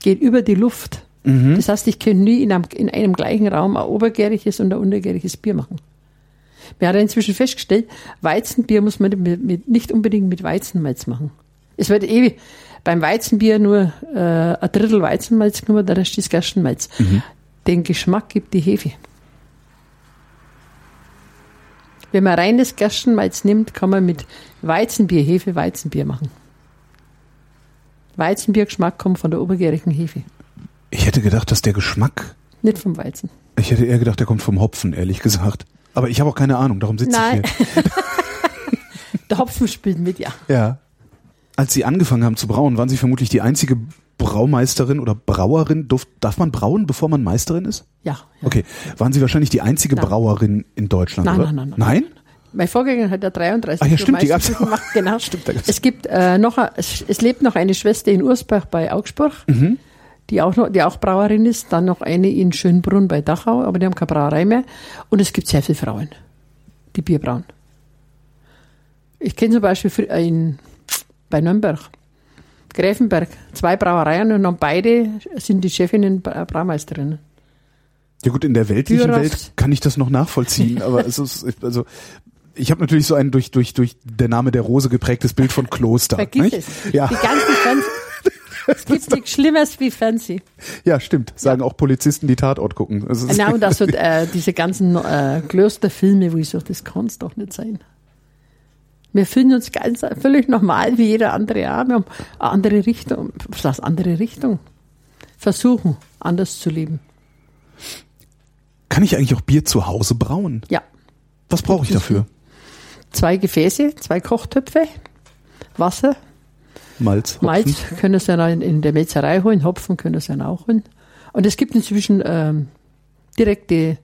geht über die Luft. Mhm. Das heißt, ich kann nie in einem, in einem gleichen Raum ein obergäriges und ein untergäriges Bier machen. Wir haben inzwischen festgestellt, Weizenbier muss man mit, mit, nicht unbedingt mit Weizenmalz machen. Es wird ewig beim Weizenbier nur äh, ein Drittel Weizenmalz genommen, der Rest ist Gerstenmalz. Mhm. Den Geschmack gibt die Hefe. Wenn man reines Gerstenmalz nimmt, kann man mit Weizenbier, Hefe, Weizenbier machen. Weizenbiergeschmack kommt von der obergärigen Hefe. Ich hätte gedacht, dass der Geschmack. Nicht vom Weizen. Ich hätte eher gedacht, der kommt vom Hopfen, ehrlich gesagt. Aber ich habe auch keine Ahnung, darum sitze ich hier. Der Hopfen spielt mit, ja. Ja. Als Sie angefangen haben zu brauen, waren Sie vermutlich die einzige Braumeisterin oder Brauerin. Durf, darf man brauen, bevor man Meisterin ist? Ja. ja. Okay. Waren Sie wahrscheinlich die einzige nein. Brauerin in Deutschland, nein, oder? Nein, nein, nein. Nein? Mein Vorgänger hat ja 33 Ach ja, stimmt, die gab's gemacht. Genau. stimmt, es gibt äh, noch, es, es, lebt noch eine Schwester in Ursbach bei Augsburg. Mhm die auch noch, die auch Brauerin ist, dann noch eine in Schönbrunn bei Dachau, aber die haben keine Brauerei mehr. Und es gibt sehr viele Frauen, die Bier brauen. Ich kenne zum Beispiel in, bei Nürnberg, Gräfenberg, zwei Brauereien und dann beide sind die Chefinnen Braumeisterinnen. Ja gut, in der weltlichen Büros. Welt kann ich das noch nachvollziehen, aber es ist, also ich habe natürlich so ein durch durch durch der Name der Rose geprägtes Bild von Kloster. Vergiss nicht? es. Ja. Die ganzen es gibt nichts Schlimmes wie Fancy. Ja, stimmt. Sagen ja. auch Polizisten, die Tatort gucken. Also genau, und also äh, diese ganzen äh, Klosterfilme, wo ich so, das kann es doch nicht sein. Wir fühlen uns ganz völlig normal wie jeder andere auch. Wir haben eine andere Richtung. Was heißt andere Richtung? Versuchen, anders zu leben. Kann ich eigentlich auch Bier zu Hause brauen? Ja. Was brauche ich dafür? Zwei Gefäße, zwei Kochtöpfe, Wasser, Malz. Hopfen. Malz können Sie ja in der Metzerei holen, Hopfen können Sie ja auch holen. Und es gibt inzwischen ähm, direkte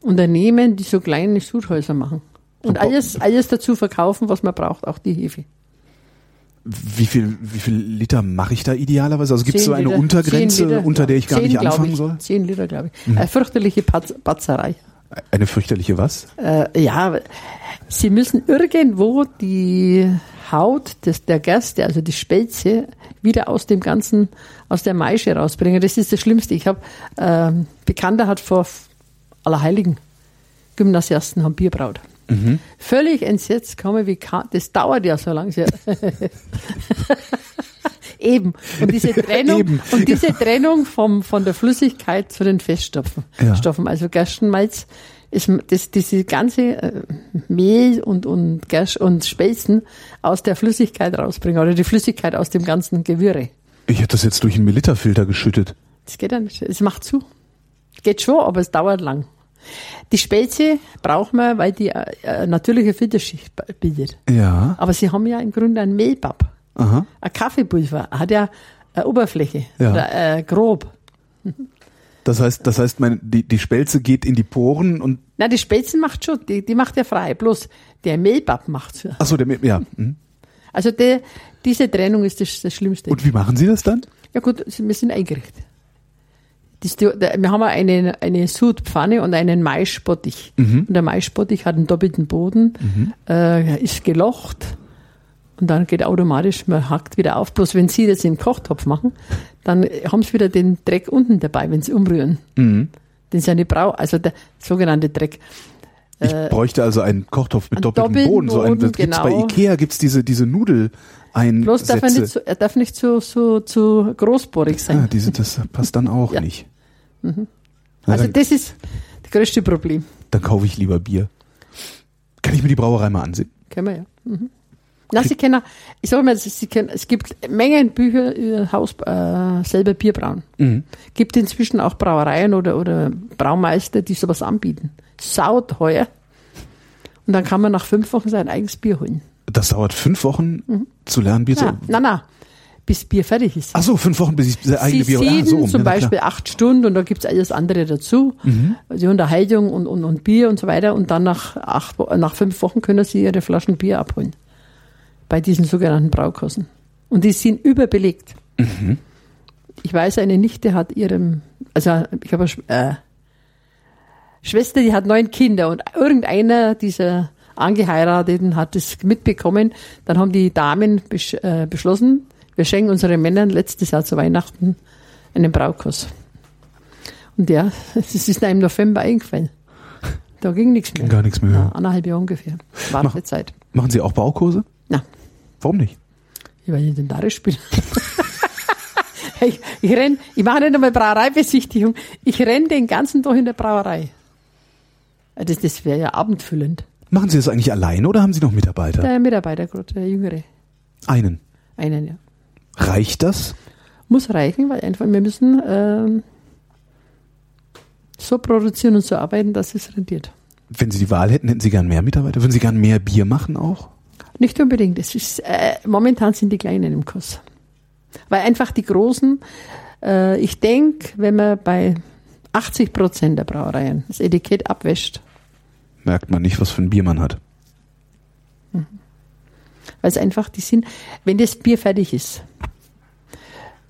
Unternehmen, die so kleine Sudhäuser machen. Und alles, alles dazu verkaufen, was man braucht, auch die Hefe. Wie viel, wie viel Liter mache ich da idealerweise? Also gibt es so eine Liter, Untergrenze, Liter, unter der ich gar 10, nicht anfangen ich, soll? Zehn Liter, glaube ich. Mhm. Eine fürchterliche Batzerei. Eine fürchterliche was? Äh, ja, Sie müssen irgendwo die Haut des, der Gerste, also die Spelze, wieder aus dem ganzen, aus der Maische rausbringen. Das ist das Schlimmste. Ich habe, äh, Bekannter hat vor Allerheiligen Gymnasiasten haben Bier braut. Mhm. Völlig entsetzt komme, wie kann, das dauert ja so lange. Eben. Und diese Trennung, Eben. und diese Trennung vom, von der Flüssigkeit zu den Feststoffen. Ja. Stoffen, also Gerstenmalz ist das, diese ganze äh, Mehl und, und und Spelzen aus der Flüssigkeit rausbringen oder die Flüssigkeit aus dem ganzen Gewürre. Ich hätte das jetzt durch einen Militerfilter geschüttet. Das geht ja nicht. Es macht zu. Geht schon, aber es dauert lang. Die Spelze braucht man, weil die äh, natürliche Filterschicht bildet. Ja. Aber sie haben ja im Grunde ein Mehlbab. Aha. Ein Kaffeepulver hat ja eine Oberfläche. Ja. Oder, äh, grob. Das heißt, das heißt, meine, die, die Spelze geht in die Poren und. Na, die Spelzen macht schon, die, die macht ja frei. Bloß der Mehlbab macht's. Ja. Ach so, der, Mehl- ja. mhm. Also der, diese Trennung ist das, das Schlimmste. Und wie machen Sie das dann? Ja gut, wir sind eingerichtet. Das, wir haben eine, eine Sudpfanne und einen Maisbottich. Mhm. Und der Maisbottich hat einen doppelten Boden, äh, ist gelocht und dann geht automatisch, man hackt wieder auf. Bloß wenn Sie das im Kochtopf machen, dann haben Sie wieder den Dreck unten dabei, wenn Sie umrühren. Mhm. Den ist ja nicht brau, also der sogenannte Dreck. Ich bräuchte also einen Kochtopf mit einen doppeltem doppelten Boden. So ein, das Boden, gibt's bei genau. Ikea gibt's diese, diese Nudeleinsätze. Bloß darf er nicht, so, er darf nicht so, so, so großbohrig sein. ah, diese, das passt dann auch Ja. nicht. Na, also dann, das ist das größte Problem. dann kaufe ich lieber Bier. Kann ich mir die Brauerei mal ansehen? Kennen wir ja. Mhm. Na, Sie kennen, ich sage mal, Sie kennen, es gibt Mengen Bücher über Haus, äh, selber Bier brauen. Mhm. Gibt inzwischen auch Brauereien oder, oder Braumeister, die sowas anbieten. Sauteuer. Und dann kann man nach fünf Wochen sein eigenes Bier holen. Das dauert fünf Wochen zu lernen, Bier Na, zu. na, na, bis Bier fertig ist. Ach so, fünf Wochen, bis ich das eigene Sie Bier. sieden Ah, so, rum. zum Ja, Beispiel klar. acht Stunden und da gibt's alles andere dazu. Mhm. Die Unterhaltung und, und, und Bier und so weiter. Und dann nach, acht, nach fünf Wochen können Sie Ihre Flaschen Bier abholen. Bei diesen sogenannten Braukassen. Und die sind überbelegt. Mhm. Ich weiß, eine Nichte hat ihrem, also ich habe eine äh, Schwester, die hat neun Kinder und irgendeiner dieser Angeheirateten hat es mitbekommen. Dann haben die Damen äh, beschlossen, wir schenken unseren Männern letztes Jahr zu Weihnachten einen Braukuss. Und ja, das ist einem im November eingefallen. Da ging nichts mehr. Ging gar nichts mehr. Ja, anderthalb Jahre ungefähr. War Mach-. Machen Sie auch Baukurse? Warum nicht? weil ich den Darisch bin. ich, ich renn, ich mache nicht einmal Brauereibesichtigung. Ich renn den ganzen Tag in der Brauerei. Das, das wäre ja abendfüllend. Machen Sie das eigentlich alleine oder haben Sie noch Mitarbeiter? Der Mitarbeiter gerade, der Jüngere. Einen. Einen, ja. Reicht das? Muss reichen, weil einfach wir müssen ähm, so produzieren und so arbeiten, dass es rentiert. Wenn Sie die Wahl hätten, hätten Sie gern mehr Mitarbeiter? Würden Sie gern mehr Bier machen auch? Nicht unbedingt. Es ist, äh, momentan sind die Kleinen im Kurs. Weil einfach die Großen, äh, ich denke, wenn man bei 80 Prozent der Brauereien das Etikett abwäscht, Merkt man nicht, was für ein Bier man hat. weil es einfach, die sind, wenn das Bier fertig ist,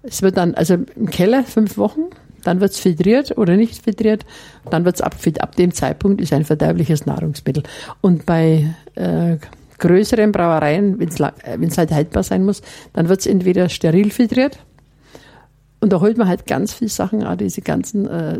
es wird dann, also im Keller fünf Wochen, dann wird es filtriert oder nicht filtriert, dann wird es abfiltriert. Ab dem Zeitpunkt ist ein verderbliches Nahrungsmittel. Und bei äh, größeren Brauereien, wenn es halt haltbar sein muss, dann wird es entweder steril filtriert und da holt man halt ganz viele Sachen, auch diese ganzen äh,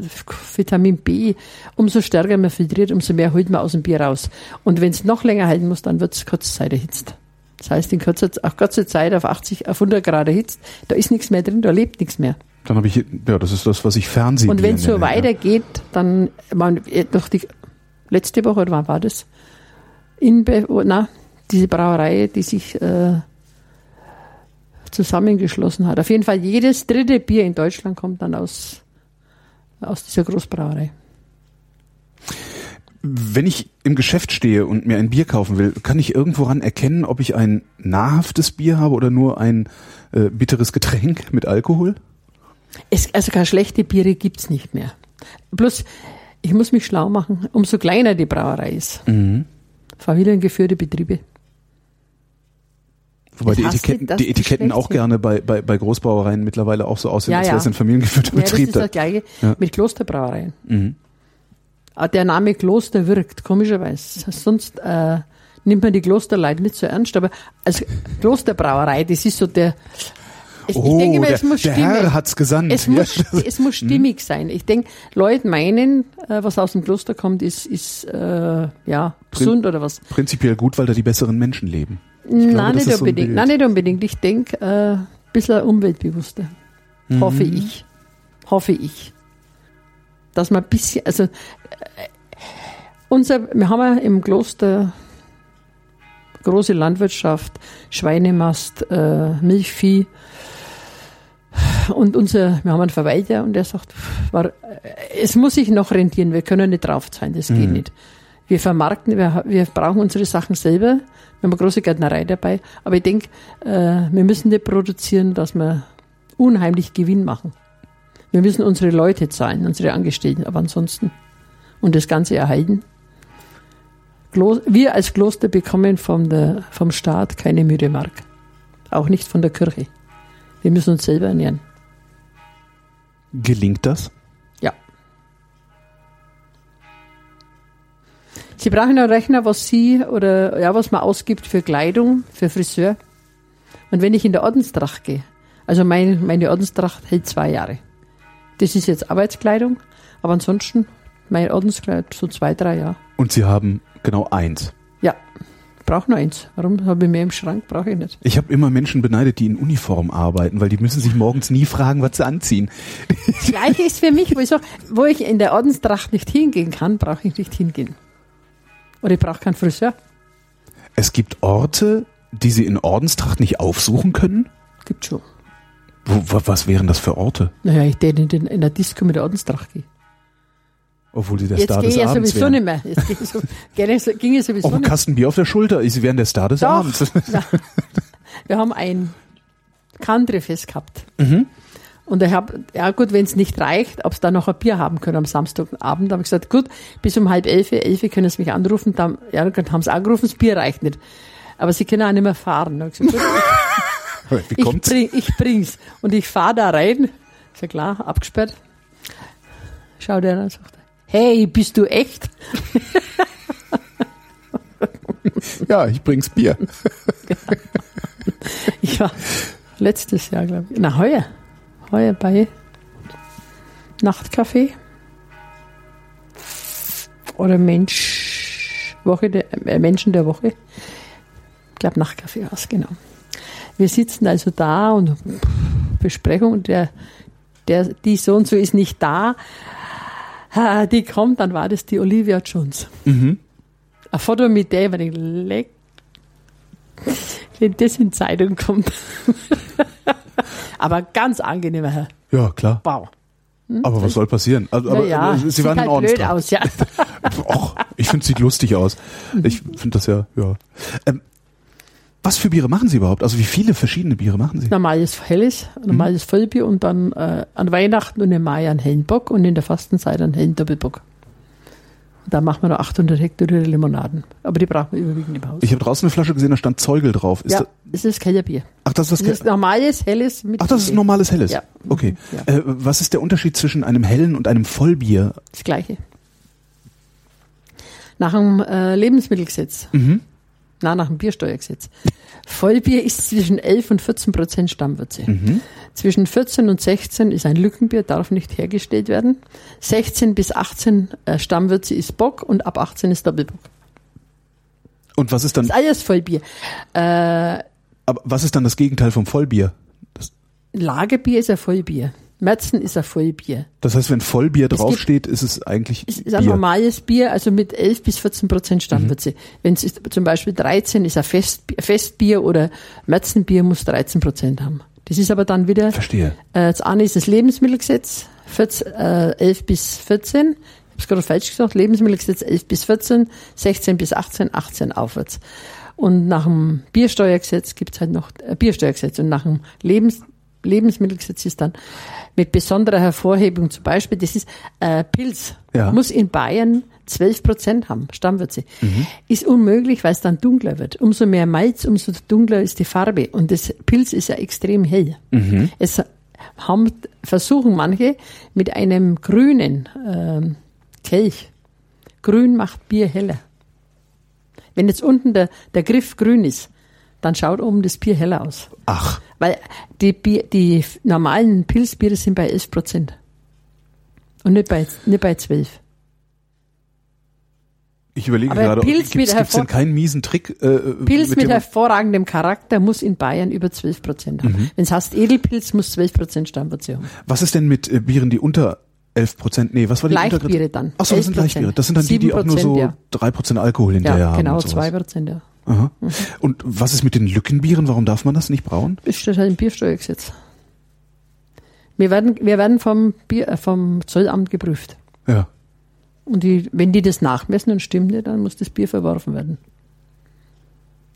Vitamin B. Umso stärker man filtriert, umso mehr holt man aus dem Bier raus. Und wenn es noch länger halten muss, dann wird es Kurzzeit erhitzt. Das heißt, in kurzer, auf kurze Zeit auf 80, auf 100 Grad erhitzt, da ist nichts mehr drin, da lebt nichts mehr. Dann habe ich, ja, das ist das, was ich Fernsehen Und wenn es so weitergeht, dann, man, durch die, letzte Woche, oder wann war das? In, na, diese Brauerei, die sich äh, zusammengeschlossen hat. Auf jeden Fall jedes dritte Bier in Deutschland kommt dann aus, aus dieser Großbrauerei. Wenn ich im Geschäft stehe und mir ein Bier kaufen will, kann ich irgendworan erkennen, ob ich ein nahrhaftes Bier habe oder nur ein äh, bitteres Getränk mit Alkohol? Es, also gar schlechte Biere gibt's nicht mehr. Bloß, ich muss mich schlau machen, umso kleiner die Brauerei ist. Mhm. Familiengeführte Betriebe. Wobei Das die Etiketten, das die Etiketten auch gerne bei, bei, bei Großbrauereien mittlerweile auch so aussehen, Ja, als wäre es ein familiengeführter Ja, das Betrieb. ist das Gleiche Ja. mit Klosterbrauereien. Mhm. Ah, Der Name Kloster wirkt, komischerweise. Sonst äh, nimmt man die Klosterleute nicht so ernst, aber als Klosterbrauerei, das ist so der. Es, Oh, ich denke der, es muss der stimmen. Herr hat's gesandt. Es muss, das- es muss stimmig sein. Ich denke, Leute meinen, äh, was aus dem Kloster kommt, ist, ist äh, ja gesund oder was. Prinzipiell gut, weil da die besseren Menschen leben. Nein, das nicht so unbedingt. Nein, nicht unbedingt. Ich denke, äh, ein bisschen umweltbewusster. Mhm. Hoffe ich. Hoffe ich. Dass man ein bisschen, also äh, unser, wir haben ja im Kloster große Landwirtschaft, Schweinemast, äh, Milchvieh. Und unser, wir haben einen Verwalter und der sagt, war, es muss sich noch rentieren, wir können nicht drauf zahlen, das mhm. geht nicht. Wir vermarkten, wir, wir brauchen unsere Sachen selber. Wir haben eine große Gärtnerei dabei. Aber ich denke, äh, wir müssen nicht produzieren, dass wir unheimlich Gewinn machen. Wir müssen unsere Leute zahlen, unsere Angestellten, aber ansonsten und das Ganze erhalten. Wir als Kloster bekommen vom, der, vom Staat keine müde Mark. Auch nicht von der Kirche. Wir müssen uns selber ernähren. Gelingt das? Sie brauchen einen Rechner, was Sie oder ja, was man ausgibt für Kleidung, für Friseur. Und wenn ich in der Ordenstracht gehe, also mein, meine Ordenstracht hält zwei Jahre. Das ist jetzt Arbeitskleidung, aber ansonsten mein Ordenskleid so zwei, drei Jahre. Und Sie haben genau eins? Ja, ich brauche nur eins. Warum habe ich mehr im Schrank? Brauche ich nicht. Ich habe immer Menschen beneidet, die in Uniform arbeiten, weil die müssen sich morgens nie fragen, was sie anziehen. Das Gleiche ist für mich, wo ich, sag, wo ich in der Ordenstracht nicht hingehen kann, brauche ich nicht hingehen. Oder ich brauche keinen Friseur. Es gibt Orte, die Sie in Ordenstracht nicht aufsuchen können? Gibt schon. Wo, was wären das für Orte? Naja, ich den in, den, in der Disco mit der Ordenstracht gehe. Obwohl sie der Jetzt Star des ja Abends sowieso wären. nicht mehr. Jetzt ging, so, ging, ging es sowieso Auch ein nicht Kasten Bier auf der Schulter, sie wären der Star des Doch. Abends. Wir haben ein Country-Fest gehabt. Mhm. Und ich habe, ja gut, wenn es nicht reicht, ob es da noch ein Bier haben können am Samstagabend, habe ich gesagt, gut, bis um halb elf, elf können sie mich anrufen. Dann, ja, dann haben sie angerufen, das Bier reicht nicht. Aber sie können auch nicht mehr fahren. Ich gesagt, gut, Wie ich, kommt's? bring, ich bring's. Und ich fahre da rein. Ist ja klar, abgesperrt. Schau der an und sagt, hey, bist du echt? Ja, ich bring's Bier. Ich war letztes Jahr, glaube ich. Na, heuer. Heuer bei Nachtcafé. Oder Mensch, Woche der, äh, Menschen der Woche. Ich glaube, Nachtcafé war es, genau. Wir sitzen also da und Besprechung der, der, die so und so ist nicht da. Die kommt, dann war das die Olivia Jones. Mhm. Ein Foto mit der, wenn ich leck, wenn das in Zeitung kommt. Aber ganz angenehmer Herr. Ja, klar. Wow. Aber was soll passieren? Also, aber ja, äh, sie sieht waren in halt blöd Ordnung. aus, ja. Och, ich finde, sieht lustig aus. Ich finde das ja, ja. Ähm, was für Biere machen Sie überhaupt? Also wie viele verschiedene Biere machen Sie? Normales Helles, normales Vollbier und dann äh, an Weihnachten und im Mai einen hellen Bock und in der Fastenzeit einen hellen Doppelbock. Und da machen wir noch 800 Hektoliter Limonaden. Aber die brauchen wir überwiegend im Haus. Ich habe draußen eine Flasche gesehen, da stand Zeugel drauf. Ist ja, da, das ist Kellerbier. ach, das ist Das das, ist normales, helles mit Ach, das ist normales Helles. Ja. Okay. Ja. Äh, was ist der Unterschied zwischen einem hellen und einem Vollbier? Das Gleiche. Nach dem äh, Lebensmittelgesetz. Mhm. Na, nach dem Biersteuergesetz. Vollbier ist zwischen 11 und 14 Prozent Stammwürze. Mhm. Zwischen 14 und 16 ist ein Lückenbier, darf nicht hergestellt werden. 16 bis 18 äh, Stammwürze ist Bock und ab 18 ist Doppelbock. Und was ist dann, Das ist alles Vollbier. Äh, aber was ist dann das Gegenteil vom Vollbier? Das, Lagerbier ist ein Vollbier. Merzen ist ein Vollbier. das heißt, wenn Vollbier draufsteht, ist es eigentlich Es ist ein Bier. normales Bier, also mit 11 bis 14 Prozent Stammwürze. Mhm. Wenn es ist zum Beispiel 13 ist ein Festbier, Festbier oder Märzenbier muss 13 Prozent haben. Das ist aber dann wieder, Verstehe. äh, das eine ist das Lebensmittelgesetz, 14, äh, 11 bis 14. Ich habe es gerade falsch gesagt, Lebensmittelgesetz 11 bis 14, 16 bis 18, 18 aufwärts. Und nach dem Biersteuergesetz gibt's halt noch äh, Biersteuergesetz und nach dem Lebens, Lebensmittelgesetz ist dann mit besonderer Hervorhebung zum Beispiel, das ist äh, Pilz, Ja. muss in Bayern 12 Prozent haben, Stammwürze. Ist unmöglich, weil es dann dunkler wird. Umso mehr Malz, umso dunkler ist die Farbe. Und das Pilz ist ja extrem hell. Es haben, versuchen manche mit einem grünen ähm, Kelch. Grün macht Bier heller. Wenn jetzt unten der, der Griff grün ist, dann schaut oben das Bier heller aus. Ach, Weil die, Bier, die normalen Pilzbiere sind bei 11 Prozent. Und nicht bei, nicht bei 12. ich überlege Aber gerade, Pilz gibt mit es denn keinen miesen Trick? Äh, Pilz mit, dem- hervorragendem Charakter muss in Bayern über 12 Prozent haben. Wenn es heißt Edelpilz, muss 12 Prozent Stammwürze haben. Was ist denn mit äh, Bieren, die unter 11 Prozent, nee, was war die Leichtbiere dann. Ach so, das sind 11%. Leichtbiere. Das sind dann die, die auch nur 7%, so ja. 3 Prozent Alkohol hinterher Ja, haben. genau, und sowas. 2 Prozent, ja. Aha. Und was ist mit den Lückenbieren? Warum darf man das nicht brauen? Das steht halt im Biersteuergesetz. Wir werden, wir werden vom, Bier, äh, vom Zollamt geprüft. Ja. Und die, wenn die das nachmessen und stimmt nicht, dann muss das Bier verworfen werden.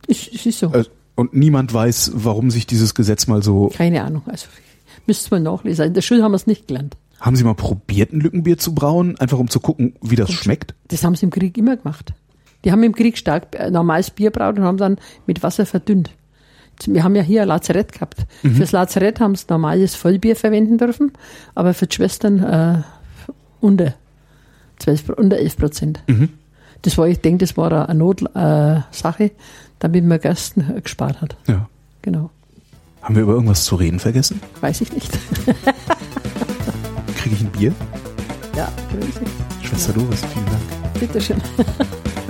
Es, es ist so. Äh, und niemand weiß, warum sich dieses Gesetz mal so. Keine Ahnung. Also müsste man nachlesen. In der Schule haben wir es nicht gelernt. Haben Sie mal probiert, ein Lückenbier zu brauen, einfach um zu gucken, wie das und schmeckt? Das haben sie im Krieg immer gemacht. Die haben im Krieg stark äh, normales Bier braut und haben dann mit Wasser verdünnt. Wir haben ja hier ein Lazarett gehabt. Mhm. Fürs Lazarett haben sie normales Vollbier verwenden dürfen, aber für die Schwestern äh, unter 12, unter 11 Prozent. Mhm. Das war, ich denke, das war eine Notsache, äh, damit man Gasten gespart hat. Ja. Genau. Haben wir über irgendwas zu reden vergessen? Weiß ich nicht. Kriege ich ein Bier? Ja, grüße. Schwester ja. Doris, vielen Dank. Bitteschön.